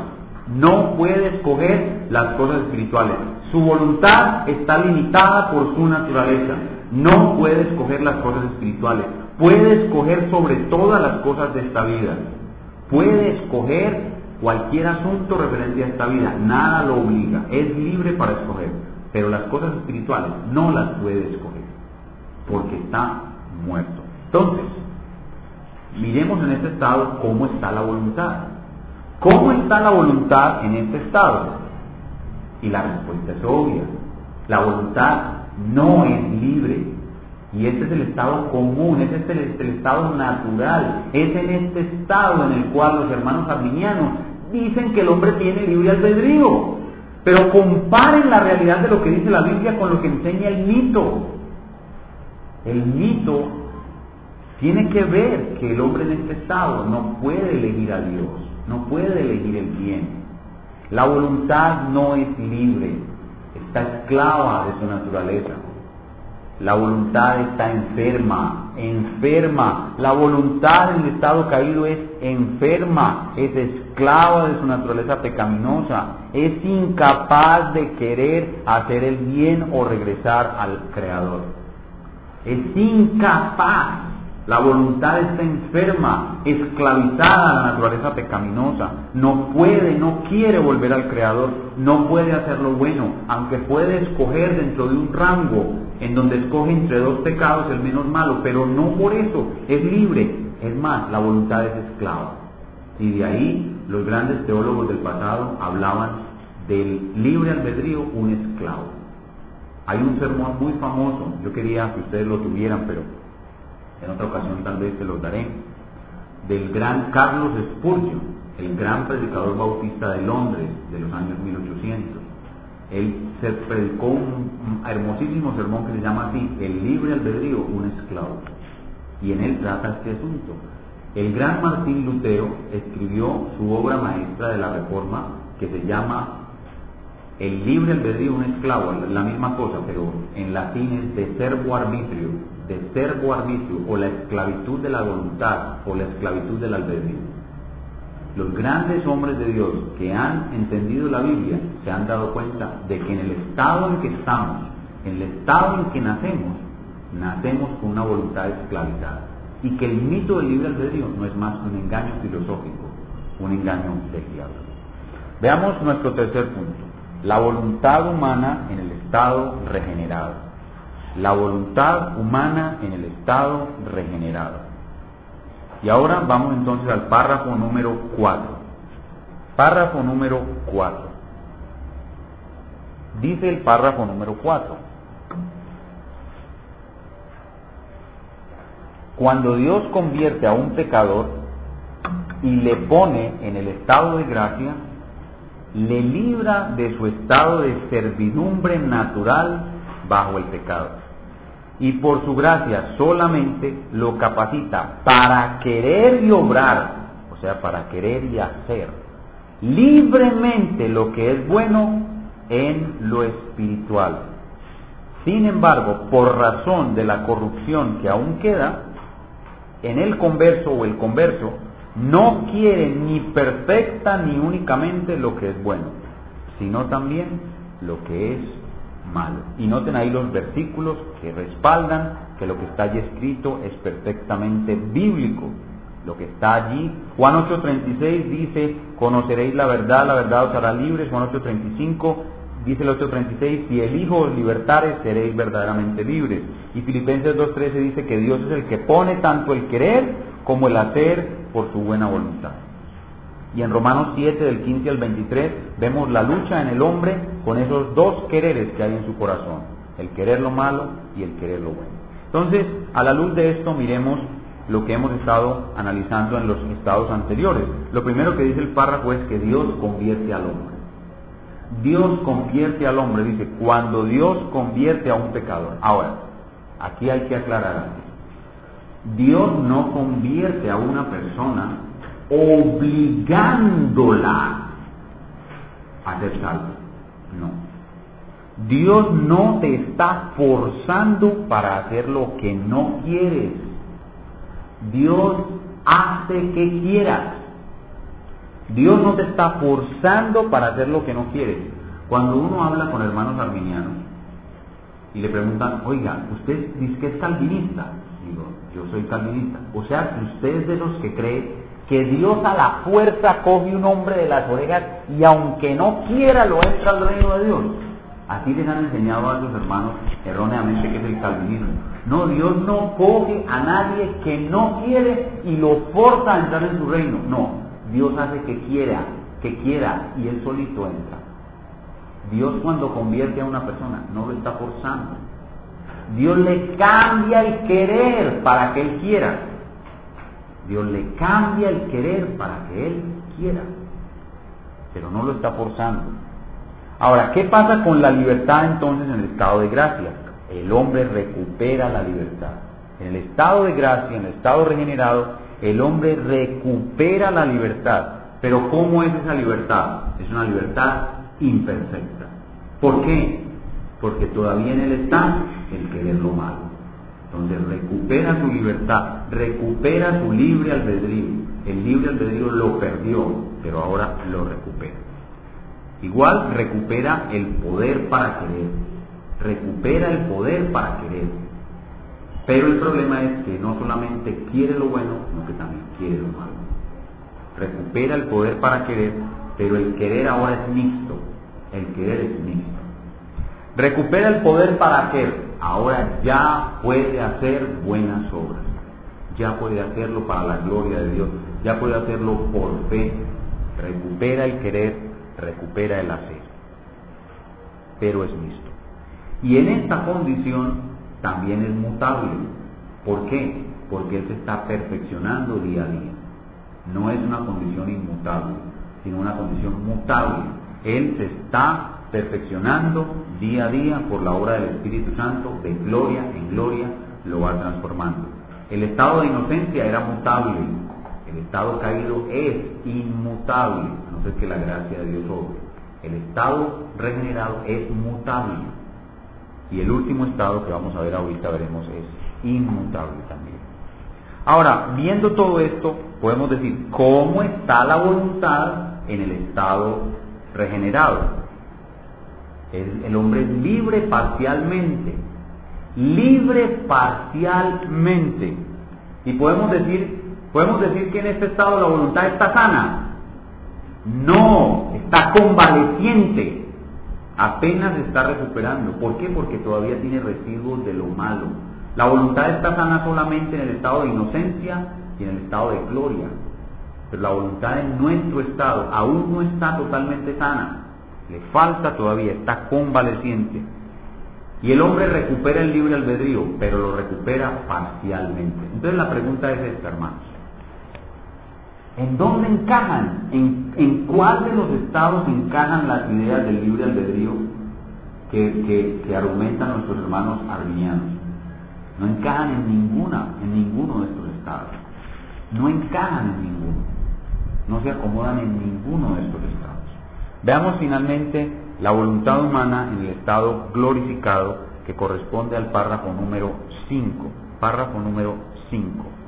No puede escoger las cosas espirituales. Su voluntad está limitada por su naturaleza. No puede escoger las cosas espirituales. Puede escoger sobre todas las cosas de esta vida. Puede escoger cualquier asunto referente a esta vida. Nada lo obliga. Es libre para escoger. Pero las cosas espirituales no las puede escoger. Porque está muerto. Entonces, miremos en este estado cómo está la voluntad. ¿Cómo está la voluntad en este estado? Y la respuesta es obvia. La voluntad no es libre. Y este es el estado común, este es el, estado natural. Es en este estado en el cual los hermanos arminianos dicen que el hombre tiene libre albedrío. Pero comparen la realidad de lo que dice la Biblia con lo que enseña el mito. El mito tiene que ver que el hombre en este estado no puede elegir a Dios, no puede elegir el bien. La voluntad no es libre, está esclava de su naturaleza. La voluntad está enferma, enferma. La voluntad en el estado caído es enferma, es esclava de su naturaleza pecaminosa, es incapaz de querer hacer el bien o regresar al Creador. Es incapaz la voluntad está enferma, esclavizada a la naturaleza pecaminosa. No puede, no quiere volver al Creador, no puede hacer lo bueno, aunque puede escoger dentro de un rango en donde escoge entre dos pecados el menos malo, pero no por eso es libre. Es más, la voluntad es esclava. Y de ahí los grandes teólogos del pasado hablaban del libre albedrío, un esclavo. Hay un sermón muy famoso, yo quería que ustedes lo tuvieran, pero en otra ocasión tal vez se los daré, del gran Carlos Spurgeon, el gran predicador bautista de Londres de los años 1800. Él se predicó un hermosísimo sermón que se llama así, El libre albedrío, un esclavo. Y en él trata este asunto. El gran Martín Lutero escribió su obra maestra de la Reforma que se llama el libre albedrío un esclavo, la misma cosa, pero en latín es de servo arbitrio, de servo arbitrio, o la esclavitud de la voluntad, o la esclavitud del albedrío. Los grandes hombres de Dios que han entendido la Biblia se han dado cuenta de que en el estado en que estamos, en el estado en que nacemos, nacemos con una voluntad esclavizada. Y que el mito del libre albedrío no es más que un engaño filosófico, un engaño del diablo. Veamos nuestro tercer punto la voluntad humana en el estado regenerado. La voluntad humana en el estado regenerado. Y ahora vamos entonces al párrafo número 4. Párrafo número 4. Dice el párrafo número 4. Cuando Dios convierte a un pecador y le pone en el estado de gracia, le libra de su estado de servidumbre natural bajo el pecado. Y por su gracia solamente lo capacita para querer y obrar, o sea, para querer y hacer libremente lo que es bueno en lo espiritual. Sin embargo, por razón de la corrupción que aún queda, en el converso o el converso no quiere ni perfecta ni únicamente lo que es bueno, sino también lo que es malo. Y noten ahí los versículos que respaldan que lo que está allí escrito es perfectamente bíblico. Lo que está allí, Juan 8:36 dice, conoceréis la verdad, la verdad os hará libres. Juan 8:35 dice el 8:36, si el Hijo os libertare, seréis verdaderamente libres. Y Filipenses 2:13 dice que Dios es el que pone tanto el querer como el hacer por su buena voluntad. Y en Romanos 7, del 15 al 23, vemos la lucha en el hombre con esos dos quereres que hay en su corazón, el querer lo malo y el querer lo bueno. Entonces, a la luz de esto, miremos lo que hemos estado analizando en los estados anteriores. Lo primero que dice el párrafo es que Dios convierte al hombre. Dios convierte al hombre, dice, cuando Dios convierte a un pecador. Ahora, aquí hay que aclarar algo. Dios no convierte a una persona obligándola a ser salva. No. Dios no te está forzando para hacer lo que no quieres. Dios hace que quieras. Dios no te está forzando para hacer lo que no quieres. Cuando uno habla con hermanos arminianos y le preguntan, oiga, ¿usted dice que es calvinista? yo soy calvinista. O sea, que usted es de los que cree que Dios a la fuerza coge un hombre de las orejas y aunque no quiera lo entra al reino de Dios. Así les han enseñado a los hermanos erróneamente que es el calvinismo. No, Dios no coge a nadie que no quiere y lo forza a entrar en su reino. No, Dios hace que quiera, que quiera y él solito entra. Dios cuando convierte a una persona no lo está forzando, Dios le cambia el querer para que Él quiera. Dios le cambia el querer para que Él quiera. Pero no lo está forzando. Ahora, ¿qué pasa con la libertad entonces en el estado de gracia? El hombre recupera la libertad. En el estado de gracia, en el estado regenerado, el hombre recupera la libertad. Pero ¿cómo es esa libertad? Es una libertad imperfecta. ¿Por qué? Porque todavía en él está el querer lo malo. Donde recupera su libertad, recupera su libre albedrío. El libre albedrío lo perdió, pero ahora lo recupera. Igual recupera el poder para querer. Recupera el poder para querer. Pero el problema es que no solamente quiere lo bueno, sino que también quiere lo malo. Recupera el poder para querer, pero el querer ahora es mixto. El querer es mixto. Recupera el poder para hacer. Ahora ya puede hacer buenas obras. Ya puede hacerlo para la gloria de Dios. Ya puede hacerlo por fe. Recupera el querer, recupera el hacer. Pero es mixto. Y en esta condición también es mutable. ¿Por qué? Porque Él se está perfeccionando día a día. No es una condición inmutable, sino una condición mutable. Él se está perfeccionando día a día por la obra del Espíritu Santo, de gloria en gloria, lo va transformando. El estado de inocencia era mutable, el estado caído es inmutable, no ser que la gracia de Dios obre. El estado regenerado es mutable. Y el último estado que vamos a ver ahorita, veremos, es inmutable también. Ahora, viendo todo esto, podemos decir, ¿cómo está la voluntad en el estado regenerado? El, hombre es libre parcialmente, libre parcialmente. Y podemos decir, podemos decir que en este estado la voluntad está sana. No, está convaleciente. Apenas está recuperando. ¿Por qué? Porque todavía tiene residuos de lo malo. La voluntad está sana solamente en el estado de inocencia y en el estado de gloria. Pero la voluntad en nuestro estado aún no está totalmente sana. Le falta todavía, está convaleciente. Y el hombre recupera el libre albedrío, pero lo recupera parcialmente. Entonces la pregunta es esta, hermanos. ¿En dónde encajan? ¿En, cuál de los estados encajan las ideas del libre albedrío que, que, argumentan nuestros hermanos arminianos? No encajan en ninguna, en ninguno de estos estados. No encajan en ninguno. No se acomodan en ninguno de estos estados. Veamos finalmente la voluntad humana en el estado glorificado que corresponde al párrafo número 5. Párrafo número 5.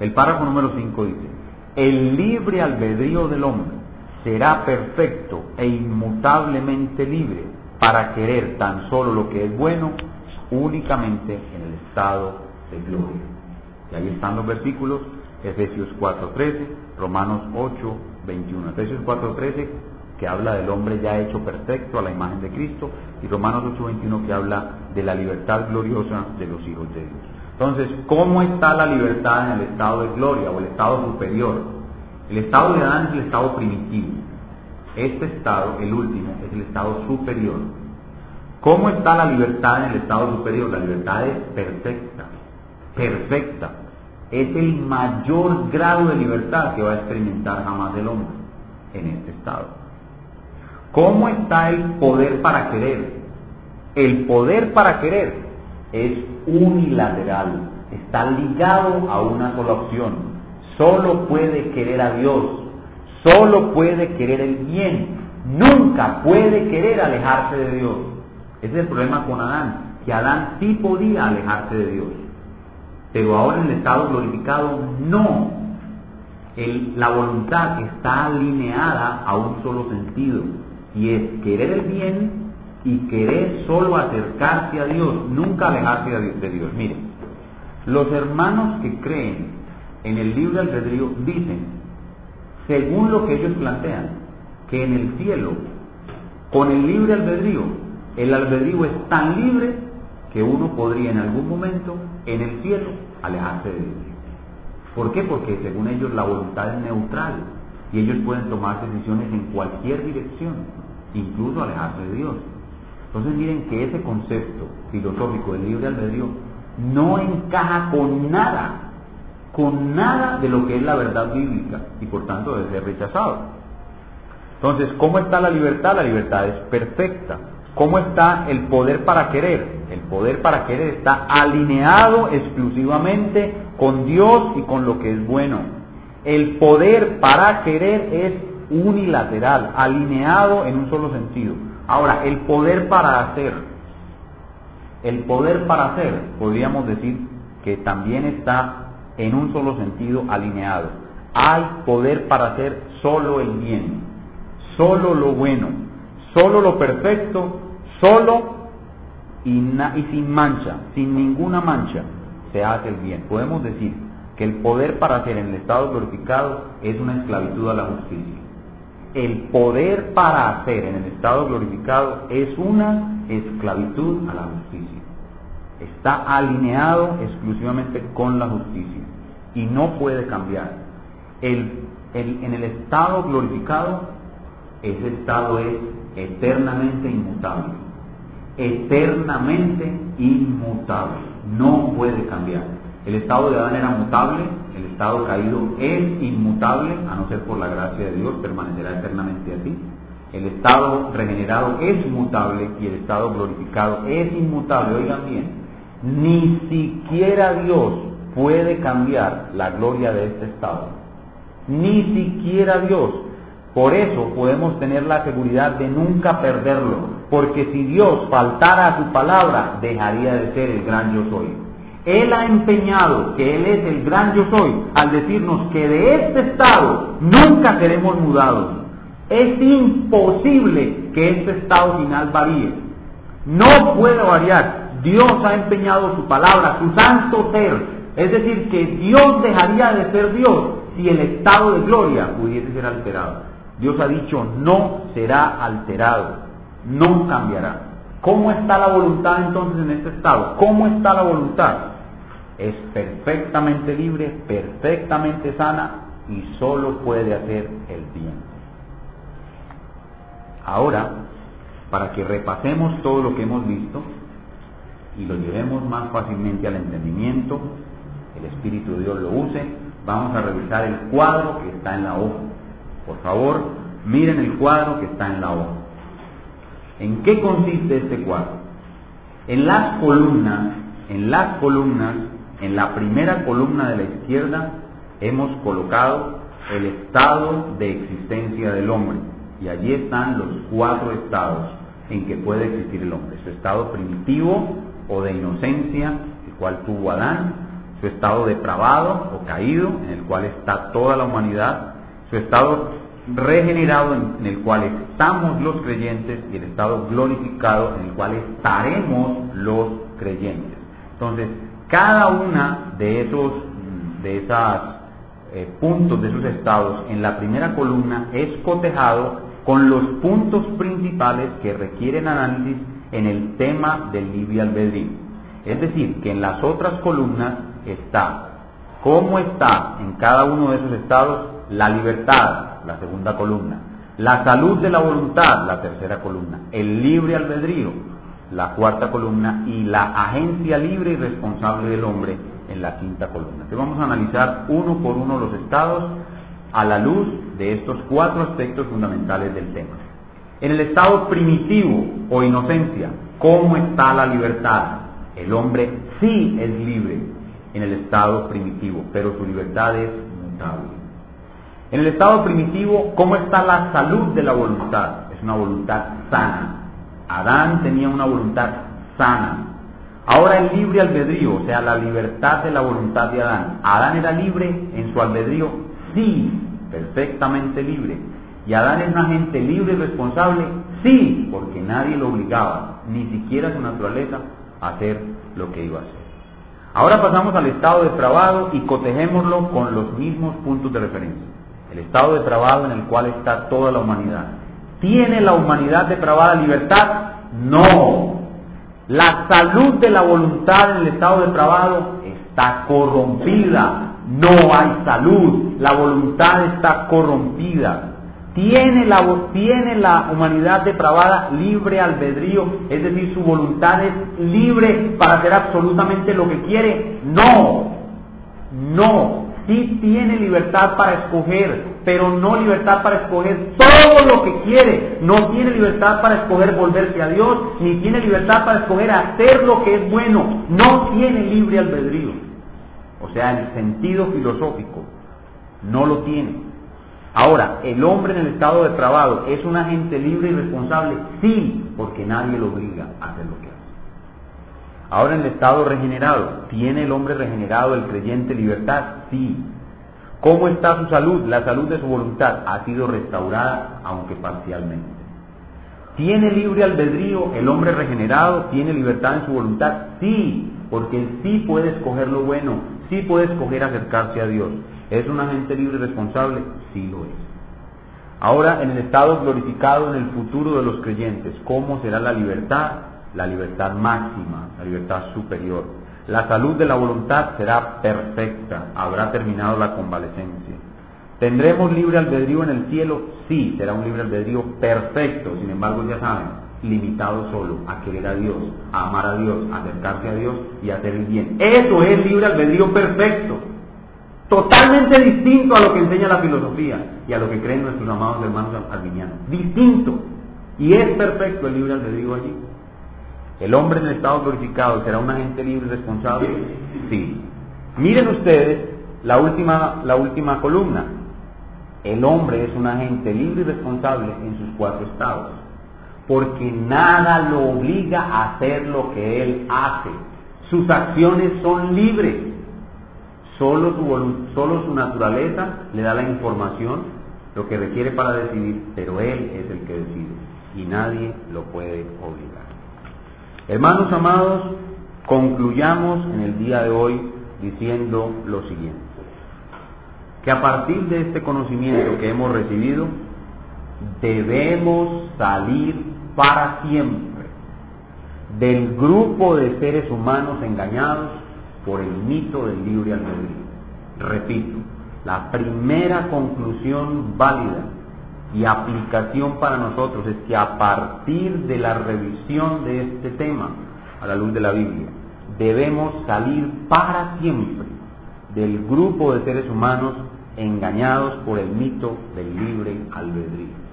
El párrafo número 5 dice, el libre albedrío del hombre será perfecto e inmutablemente libre para querer tan solo lo que es bueno únicamente en el estado de gloria. Y ahí están los versículos, Efesios 4.13, Romanos 8.21. Efesios 4.13 que habla del hombre ya hecho perfecto a la imagen de Cristo y Romanos 8.21 que habla de la libertad gloriosa de los hijos de Dios. Entonces, ¿cómo está la libertad en el estado de gloria o el estado superior? El estado de Adán es el estado primitivo. Este estado, el último, es el estado superior. ¿Cómo está la libertad en el estado superior? La libertad es perfecta, perfecta. Es el mayor grado de libertad que va a experimentar jamás el hombre en este estado. ¿Cómo está el poder para querer? El poder para querer es unilateral, está ligado a una sola opción. Solo puede querer a Dios, solo puede querer el bien, nunca puede querer alejarse de Dios. Ese es el problema con Adán, que Adán sí podía alejarse de Dios, pero ahora en el estado glorificado no. la voluntad está alineada a un solo sentido, y es querer el bien y querer solo acercarse a Dios, nunca alejarse de Dios. Miren, los hermanos que creen en el libre albedrío dicen, según lo que ellos plantean, que en el cielo, con el libre albedrío, el albedrío es tan libre que uno podría en algún momento en el cielo alejarse de Dios. ¿Por qué? Porque según ellos la voluntad es neutral y ellos pueden tomar decisiones en cualquier dirección, incluso alejarse de Dios. Entonces miren que ese concepto filosófico del libre albedrío no encaja con nada, con nada de lo que es la verdad bíblica y por tanto debe ser rechazado. Entonces, ¿cómo está la libertad? La libertad es perfecta. ¿Cómo está el poder para querer? El poder para querer está alineado exclusivamente con Dios y con lo que es bueno. El poder para querer es unilateral, alineado en un solo sentido. Ahora, el poder para hacer, el poder para hacer, podríamos decir que también está en un solo sentido alineado. Hay poder para hacer solo el bien, solo lo bueno, solo lo perfecto, solo y, y sin mancha, sin ninguna mancha, se hace el bien. Podemos decir que el poder para hacer en el estado glorificado es una esclavitud a la justicia el poder para hacer en el estado glorificado es una esclavitud a la justicia. Está alineado exclusivamente con la justicia y no puede cambiar. en el estado glorificado, ese estado es eternamente inmutable. Eternamente inmutable. No puede cambiar. El estado de Adán era mutable, el estado caído es inmutable, a no ser por la gracia de Dios, permanecerá eternamente así. El estado regenerado es mutable y el estado glorificado es inmutable. Oigan bien, ni siquiera Dios puede cambiar la gloria de este estado. Ni siquiera Dios. Por eso podemos tener la seguridad de nunca perderlo, porque si Dios faltara a su palabra, dejaría de ser el gran yo soy. Él ha empeñado que Él es el gran yo soy al decirnos que de este estado nunca seremos mudados. Es imposible que este estado final varíe. No puede variar. Dios ha empeñado su palabra, su santo ser. Es decir, que Dios dejaría de ser Dios si el estado de gloria pudiese ser alterado. Dios ha dicho, no será alterado, no cambiará. ¿Cómo está la voluntad entonces en este estado? ¿Cómo está la voluntad? Es perfectamente libre, perfectamente sana y solo puede hacer el bien. Ahora, para que repasemos todo lo que hemos visto y lo llevemos más fácilmente al entendimiento, el Espíritu de Dios lo use, vamos a revisar el cuadro que está en la hoja. Por favor, miren el cuadro que está en la hoja. ¿En qué consiste este cuadro? En las columnas, en las columnas, en la primera columna de la izquierda hemos colocado el estado de existencia del hombre. Y allí están los cuatro estados en que puede existir el hombre. Su estado primitivo o de inocencia, el cual tuvo Adán, su estado depravado o caído, en el cual está toda la humanidad, su estado regenerado en, el cual estamos los creyentes y el estado glorificado en el cual estaremos los creyentes. Entonces, cada una de esos de eh, puntos, de esos estados, en la primera columna es cotejado con los puntos principales que requieren análisis en el tema del libre albedrío. Es decir, que en las otras columnas está cómo está en cada uno de esos estados la libertad, la segunda columna, la salud de la voluntad, la tercera columna, el libre albedrío, la cuarta columna, y la agencia libre y responsable del hombre en la quinta columna. Entonces vamos a analizar uno por uno los estados a la luz de estos cuatro aspectos fundamentales del tema. En el estado primitivo o inocencia, ¿cómo está la libertad? El hombre sí es libre en el estado primitivo, pero su libertad es mutable. En el estado primitivo, ¿cómo está la salud de la voluntad? Es una voluntad sana. Adán tenía una voluntad sana. Ahora el libre albedrío, o sea, la libertad de la voluntad de Adán. ¿Adán era libre en su albedrío? Sí, perfectamente libre. ¿Y Adán es una gente libre y responsable? Sí, porque nadie lo obligaba, ni siquiera su naturaleza, a hacer lo que iba a hacer. Ahora pasamos al estado depravado y cotejémoslo con los mismos puntos de referencia el estado depravado en el cual está toda la humanidad. ¿Tiene la humanidad depravada libertad? No. La salud de la voluntad en el estado depravado está corrompida. No hay salud. La voluntad está corrompida. ¿Tiene la, ¿Tiene la humanidad depravada libre albedrío? Es decir, su voluntad es libre para hacer absolutamente lo que quiere. No. No sí tiene libertad para escoger, pero no libertad para escoger todo lo que quiere. No tiene libertad para escoger volverse a Dios, ni tiene libertad para escoger hacer lo que es bueno. No tiene libre albedrío. O sea, el sentido filosófico no lo tiene. Ahora, el hombre en el estado depravado es un agente libre y responsable, sí, porque nadie lo obliga a hacer lo que hace. Ahora en el estado regenerado, ¿tiene el hombre regenerado, el creyente, libertad? Sí. ¿Cómo está su salud? La salud de su voluntad ha sido restaurada, aunque parcialmente. ¿Tiene libre albedrío el hombre regenerado? ¿Tiene libertad en su voluntad? Sí, porque sí puede escoger lo bueno, sí puede escoger acercarse a Dios. ¿Es un agente libre y responsable? Sí lo es. Ahora, en el estado glorificado, en el futuro de los creyentes, ¿cómo será la libertad? la libertad máxima, la libertad superior. La salud de la voluntad será perfecta, habrá terminado la convalecencia. ¿Tendremos libre albedrío en el cielo? Sí, será un libre albedrío perfecto, sin embargo ya saben, limitado solo a querer a Dios, a amar a Dios, a acercarse a Dios y a hacer el bien. Eso es libre albedrío perfecto, totalmente distinto a lo que enseña la filosofía y a lo que creen nuestros amados hermanos arminianos. Distinto. Y es perfecto el libre albedrío allí. ¿El hombre en el estado glorificado será un agente libre y responsable? Sí. Miren ustedes la última, la última columna. el hombre es un agente libre y responsable en sus cuatro estados, porque nada lo obliga a hacer lo que él hace. Sus acciones son libres. Solo su, solo su naturaleza le da la información, lo que requiere para decidir, pero él es el que decide y nadie lo puede obligar. Hermanos amados, concluyamos en el día de hoy diciendo lo siguiente, que a partir de este conocimiento que hemos recibido, debemos salir para siempre del grupo de seres humanos engañados por el mito del libre albedrío. Repito, la primera conclusión válida y aplicación para nosotros es que a partir de la revisión de este tema a la luz de la Biblia, debemos salir para siempre del grupo de seres humanos engañados por el mito del libre albedrío.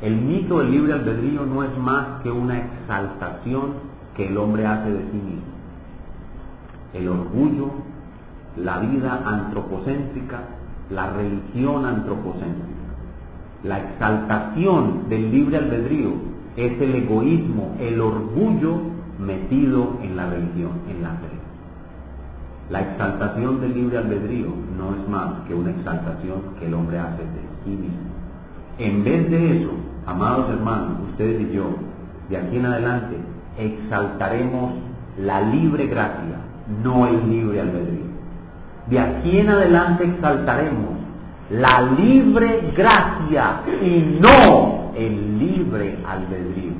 El mito del libre albedrío no es más que una exaltación que el hombre hace de sí mismo. El orgullo, la vida antropocéntrica, la religión antropocéntrica. La exaltación del libre albedrío es el egoísmo, el orgullo metido en la religión, en la fe. La exaltación del libre albedrío no es más que una exaltación que el hombre hace de sí mismo. En vez de eso, amados hermanos, ustedes y yo, de aquí en adelante, exaltaremos la libre gracia, no el libre albedrío. De aquí en adelante exaltaremos la libre gracia y no el libre albedrío.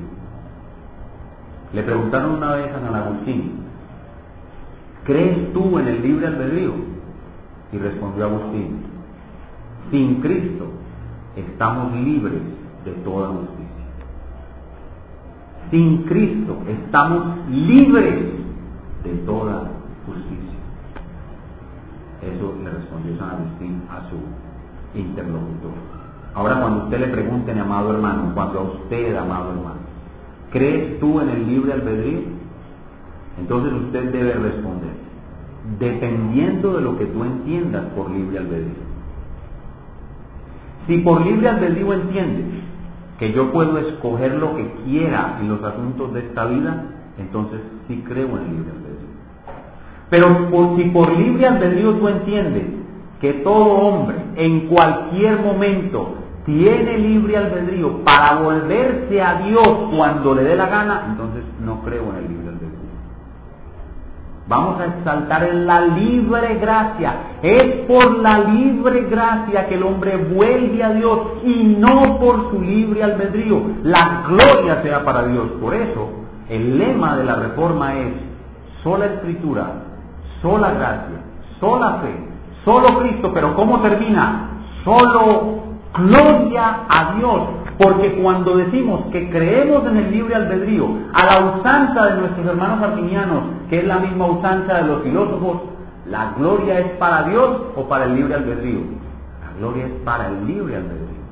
Le preguntaron una vez a San Agustín, ¿crees tú en el libre albedrío? Y respondió Agustín, sin Cristo estamos libres de toda justicia. Sin Cristo estamos libres de toda justicia. Eso le respondió San Agustín a su interlocutor. Ahora cuando usted le pregunte, amado hermano, cuando a usted, amado hermano, ¿crees tú en el libre albedrío? Entonces usted debe responder, dependiendo de lo que tú entiendas por libre albedrío. Si por libre albedrío entiendes que yo puedo escoger lo que quiera en los asuntos de esta vida, entonces sí creo en el libre albedrío. Pero si por libre albedrío tú entiendes que todo hombre en cualquier momento tiene libre albedrío para volverse a Dios cuando le dé la gana, entonces no creo en el libre albedrío. Vamos a exaltar en la libre gracia. Es por la libre gracia que el hombre vuelve a Dios y no por su libre albedrío. La gloria sea para Dios. Por eso, el lema de la reforma es sola escritura, sola gracia, sola fe, Solo Cristo, pero ¿cómo termina? Solo gloria a Dios. Porque cuando decimos que creemos en el libre albedrío, a la usanza de nuestros hermanos arminianos, que es la misma usanza de los filósofos, ¿la gloria es para Dios o para el libre albedrío? La gloria es para el libre albedrío,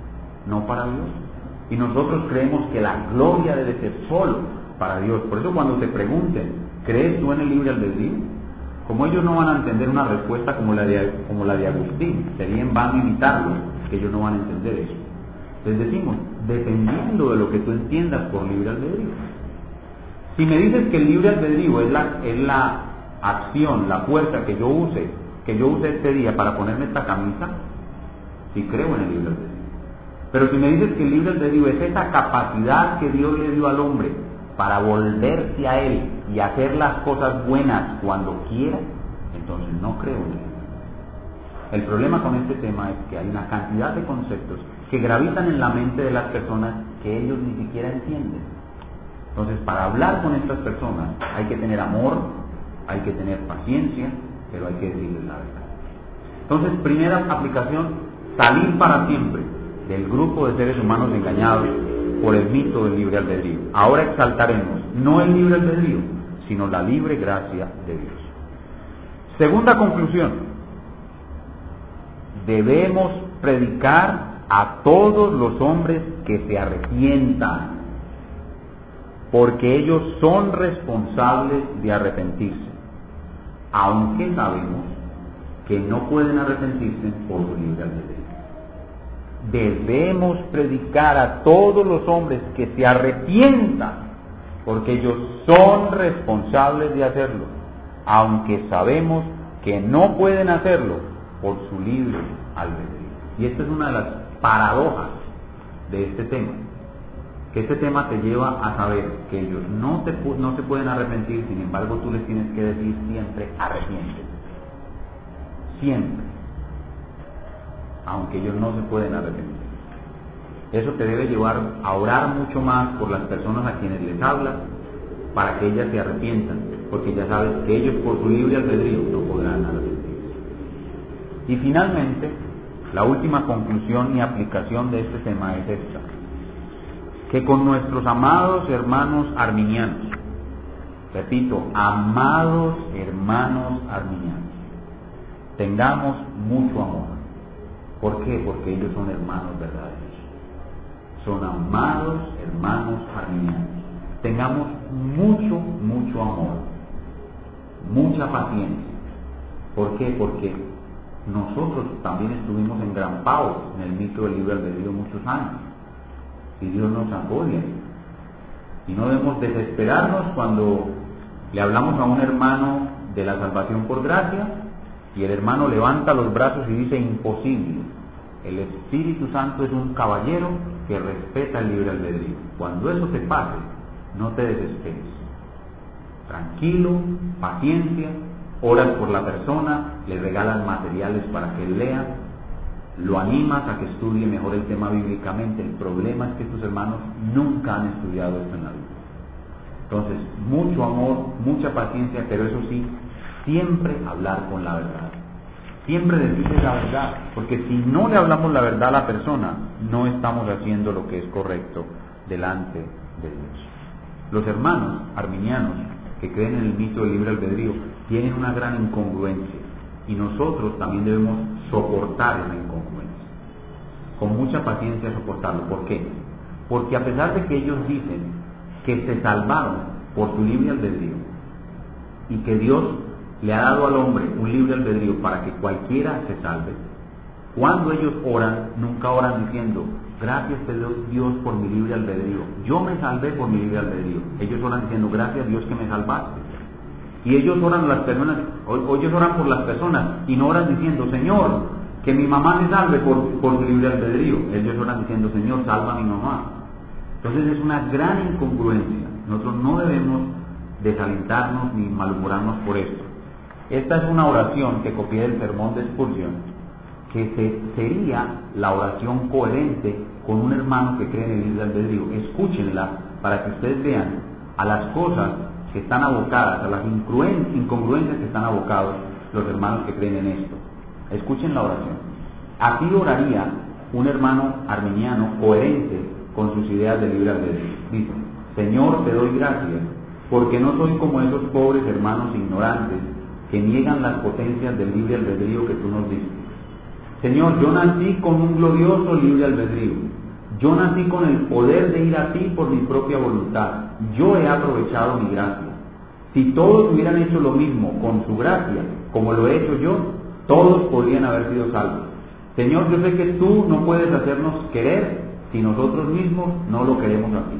no para Dios. Y nosotros creemos que la gloria debe ser solo para Dios. Por eso cuando te pregunten, ¿crees tú en el libre albedrío? Como ellos no van a entender una respuesta como la de, como la de Agustín, serían van a imitarlo, que ellos no van a entender eso. Les decimos, dependiendo de lo que tú entiendas por libre albedrío. Si me dices que el libre albedrío es la, es la acción, la fuerza que yo use, que yo use este día para ponerme esta camisa, sí creo en el libre albedrío. Pero si me dices que el libre albedrío es esa capacidad que Dios le dio al hombre para volverse a Él y hacer las cosas buenas cuando quiera, entonces no creo en Él. El problema con este tema es que hay una cantidad de conceptos que gravitan en la mente de las personas que ellos ni siquiera entienden. Entonces, para hablar con estas personas hay que tener amor, hay que tener paciencia, pero hay que decirles la verdad. Entonces, primera aplicación, salir para siempre del grupo de seres humanos engañados por el mito del libre albedrío. Ahora exaltaremos no el libre albedrío, sino la libre gracia de Dios. Segunda conclusión, debemos predicar a todos los hombres que se arrepientan, porque ellos son responsables de arrepentirse, aunque sabemos que no pueden arrepentirse por su libre albedrío. debemos predicar a todos los hombres que se arrepientan, porque ellos son responsables de hacerlo, aunque sabemos que no pueden hacerlo por su libre albedrío. Y esta es una de las paradojas de este tema, que este tema te lleva a saber que ellos no, se pueden arrepentir, sin embargo tú les tienes que decir siempre arrepiente, siempre, aunque ellos no se pueden arrepentir. Eso te debe llevar a orar mucho más por las personas a quienes les hablas, para que ellas se arrepientan, porque ya sabes que ellos por su libre albedrío no podrán arrepentirse. Y finalmente, la última conclusión y aplicación de este tema es esta, que con nuestros amados hermanos arminianos, repito, amados hermanos arminianos, tengamos mucho amor. ¿Por qué? Porque ellos son hermanos verdaderos. Son amados hermanos arminianos. Tengamos mucho, mucho amor, mucha paciencia. ¿Por qué? Porque nosotros también estuvimos engrampados en el mito del libre albedrío muchos años y Dios nos sacó Y no debemos desesperarnos cuando le hablamos a un hermano de la salvación por gracia y el hermano levanta los brazos y dice imposible. El Espíritu Santo es un caballero que respeta el libre albedrío. Cuando eso te pase, no te desesperes. Tranquilo, paciencia, oras por la persona, le regalas materiales para que lea, lo animas a que estudie mejor el tema bíblicamente. El problema es que tus hermanos nunca han estudiado esto en la Biblia. Entonces, mucho amor, mucha paciencia, pero eso sí, siempre hablar con la verdad. Siempre decirle la verdad, porque si no le hablamos la verdad a la persona, no estamos haciendo lo que es correcto delante de Dios. Los hermanos arminianos que creen en el mito del libre albedrío tienen una gran incongruencia y nosotros también debemos soportar esa incongruencia. Con mucha paciencia soportarlo. ¿Por qué? Porque a pesar de que ellos dicen que se salvaron por su libre albedrío y que Dios le ha dado al hombre un libre albedrío para que cualquiera se salve, cuando ellos oran, nunca oran diciendo, gracias te Dios por mi libre albedrío. Yo me salvé por mi libre albedrío. Ellos oran diciendo, gracias Dios que me salvaste. Y ellos oran las personas, ellos oran por las personas y no oran diciendo, Señor, que mi mamá me salve por, por libre albedrío. Ellos oran diciendo, Señor, salva a mi mamá. Entonces es una gran incongruencia. Nosotros no debemos desalentarnos ni malhumorarnos por esto. Esta es una oración que copié del sermón de Spurgeon, que sería la oración coherente con un hermano que cree en el libre albedrío. Escúchenla para que ustedes vean a las cosas que están abocadas, a las incongruencias que están abocados los hermanos que creen en esto. Escuchen la oración. Así oraría un hermano arminiano coherente con sus ideas de libre albedrío. Dice, Señor, te doy gracias, porque no soy como esos pobres hermanos ignorantes que niegan las potencias del libre albedrío que tú nos diste. Señor, yo nací con un glorioso libre albedrío. Yo nací con el poder de ir a ti por mi propia voluntad. Yo he aprovechado mi gracia. Si todos hubieran hecho lo mismo con su gracia, como lo he hecho yo, todos podrían haber sido salvos. Señor, yo sé que tú no puedes hacernos querer si nosotros mismos no lo queremos así.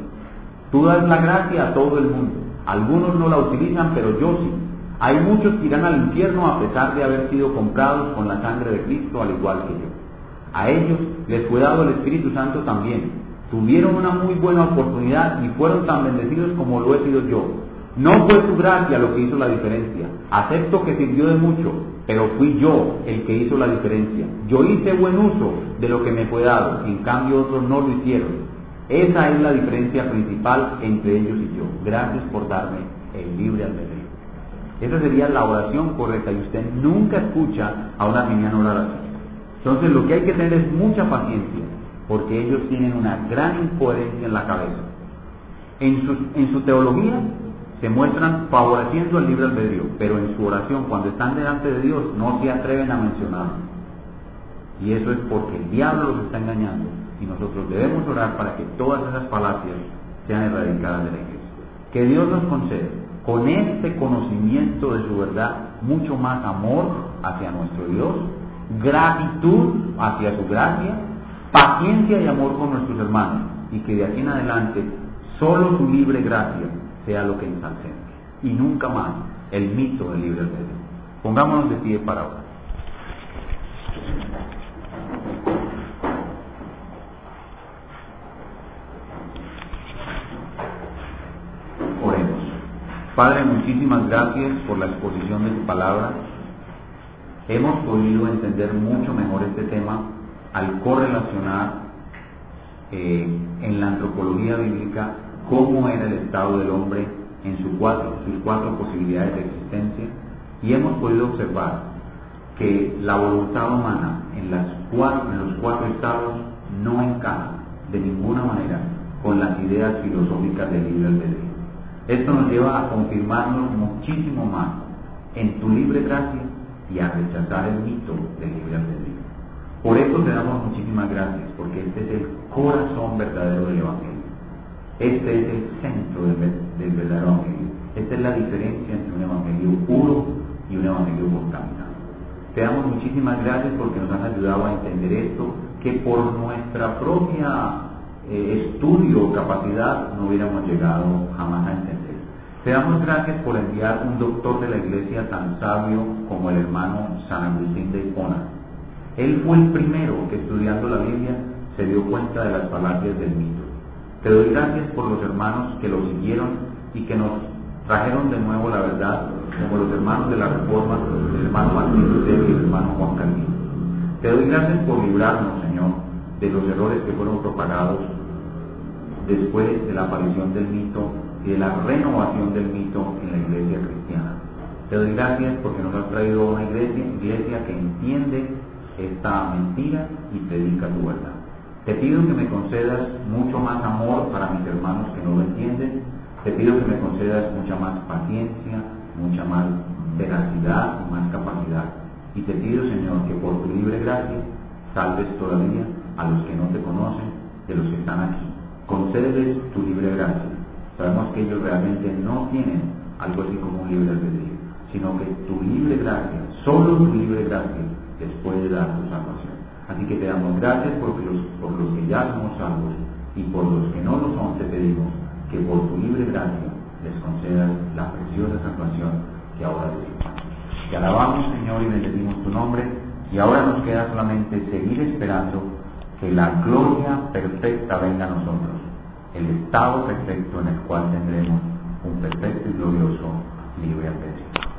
Tú das la gracia a todo el mundo. Algunos no la utilizan, pero yo sí. Hay muchos que irán al infierno a pesar de haber sido comprados con la sangre de Cristo, al igual que yo. A ellos les fue dado el Espíritu Santo también. Tuvieron una muy buena oportunidad y fueron tan bendecidos como lo he sido yo. No fue su gracia lo que hizo la diferencia. Acepto que sirvió de mucho, pero fui yo el que hizo la diferencia. Yo hice buen uso de lo que me fue dado, en cambio otros no lo hicieron. Esa es la diferencia principal entre ellos y yo. Gracias por darme el libre albedrío. Esa sería la oración correcta y usted nunca escucha a un arminiano orar así. Entonces lo que hay que tener es mucha paciencia, porque ellos tienen una gran incoherencia en la cabeza. En su, en su teología se muestran favoreciendo el libre albedrío, pero en su oración, cuando están delante de Dios, no se atreven a mencionarlo. Y eso es porque el diablo los está engañando y nosotros debemos orar para que todas esas falacias sean erradicadas de la iglesia. Que Dios nos conceda con este conocimiento de su verdad, mucho más amor hacia nuestro Dios, gratitud hacia su gracia paciencia y amor con nuestros hermanos, y que de aquí en adelante solo su libre gracia sea lo que ensalcemos, y nunca más el mito del libre albedrío. Pongámonos de pie para ahora. Padre, muchísimas gracias por la exposición de tu palabra. Hemos podido entender mucho mejor este tema al correlacionar eh, en la antropología bíblica cómo era el estado del hombre en sus cuatro, sus posibilidades de existencia y hemos podido observar que la voluntad humana en los cuatro estados no encaja de ninguna manera con las ideas filosóficas del libre albedrío. Esto nos lleva a confirmarnos muchísimo más en tu libre gracia y a rechazar el mito del libre albedrío. Por eso te damos muchísimas gracias, porque este es el corazón verdadero del Evangelio. Este es el centro del, del verdadero Evangelio. Esta es la diferencia entre un Evangelio puro y un Evangelio contaminado. Te damos muchísimas gracias porque nos han ayudado a entender esto, que por nuestra propia eh, estudio o capacidad no hubiéramos llegado jamás a entender. Te damos gracias por enviar un doctor de la iglesia tan sabio como el hermano San Agustín de Hipona. Él fue el primero que estudiando la Biblia se dio cuenta de las falacias del mito. Te doy gracias por los hermanos que lo siguieron y que nos trajeron de nuevo la verdad, como los hermanos de la Reforma, el hermano Martín Lutero y el hermano Juan Calvino. Te doy gracias por librarnos, Señor, de los errores que fueron propagados después de la aparición del mito y de la renovación del mito en la iglesia cristiana. Te doy gracias porque nos has traído una iglesia, iglesia que entiende esta mentira y predica tu verdad. Te pido que me concedas mucho más amor para mis hermanos que no lo entienden. Te pido que me concedas mucha más paciencia, mucha más veracidad más capacidad. Y te pido, Señor, que por tu libre gracia salves todavía a los que no te conocen, de los que están aquí. Concédeles tu libre gracia. Sabemos que ellos realmente no tienen algo así como un libre albedrío, sino que tu libre gracia, solo tu libre gracia, les puede dar tu salvación. Así que te damos gracias por los, por los que ya somos salvos y por los que no lo son, te pedimos que por tu libre gracia les concedas la preciosa salvación que ahora recibimos. Te alabamos, Señor, y bendecimos tu nombre, y ahora nos queda solamente seguir esperando que la gloria perfecta venga a nosotros, el estado perfecto en el cual tendremos un perfecto y glorioso libre albedrío.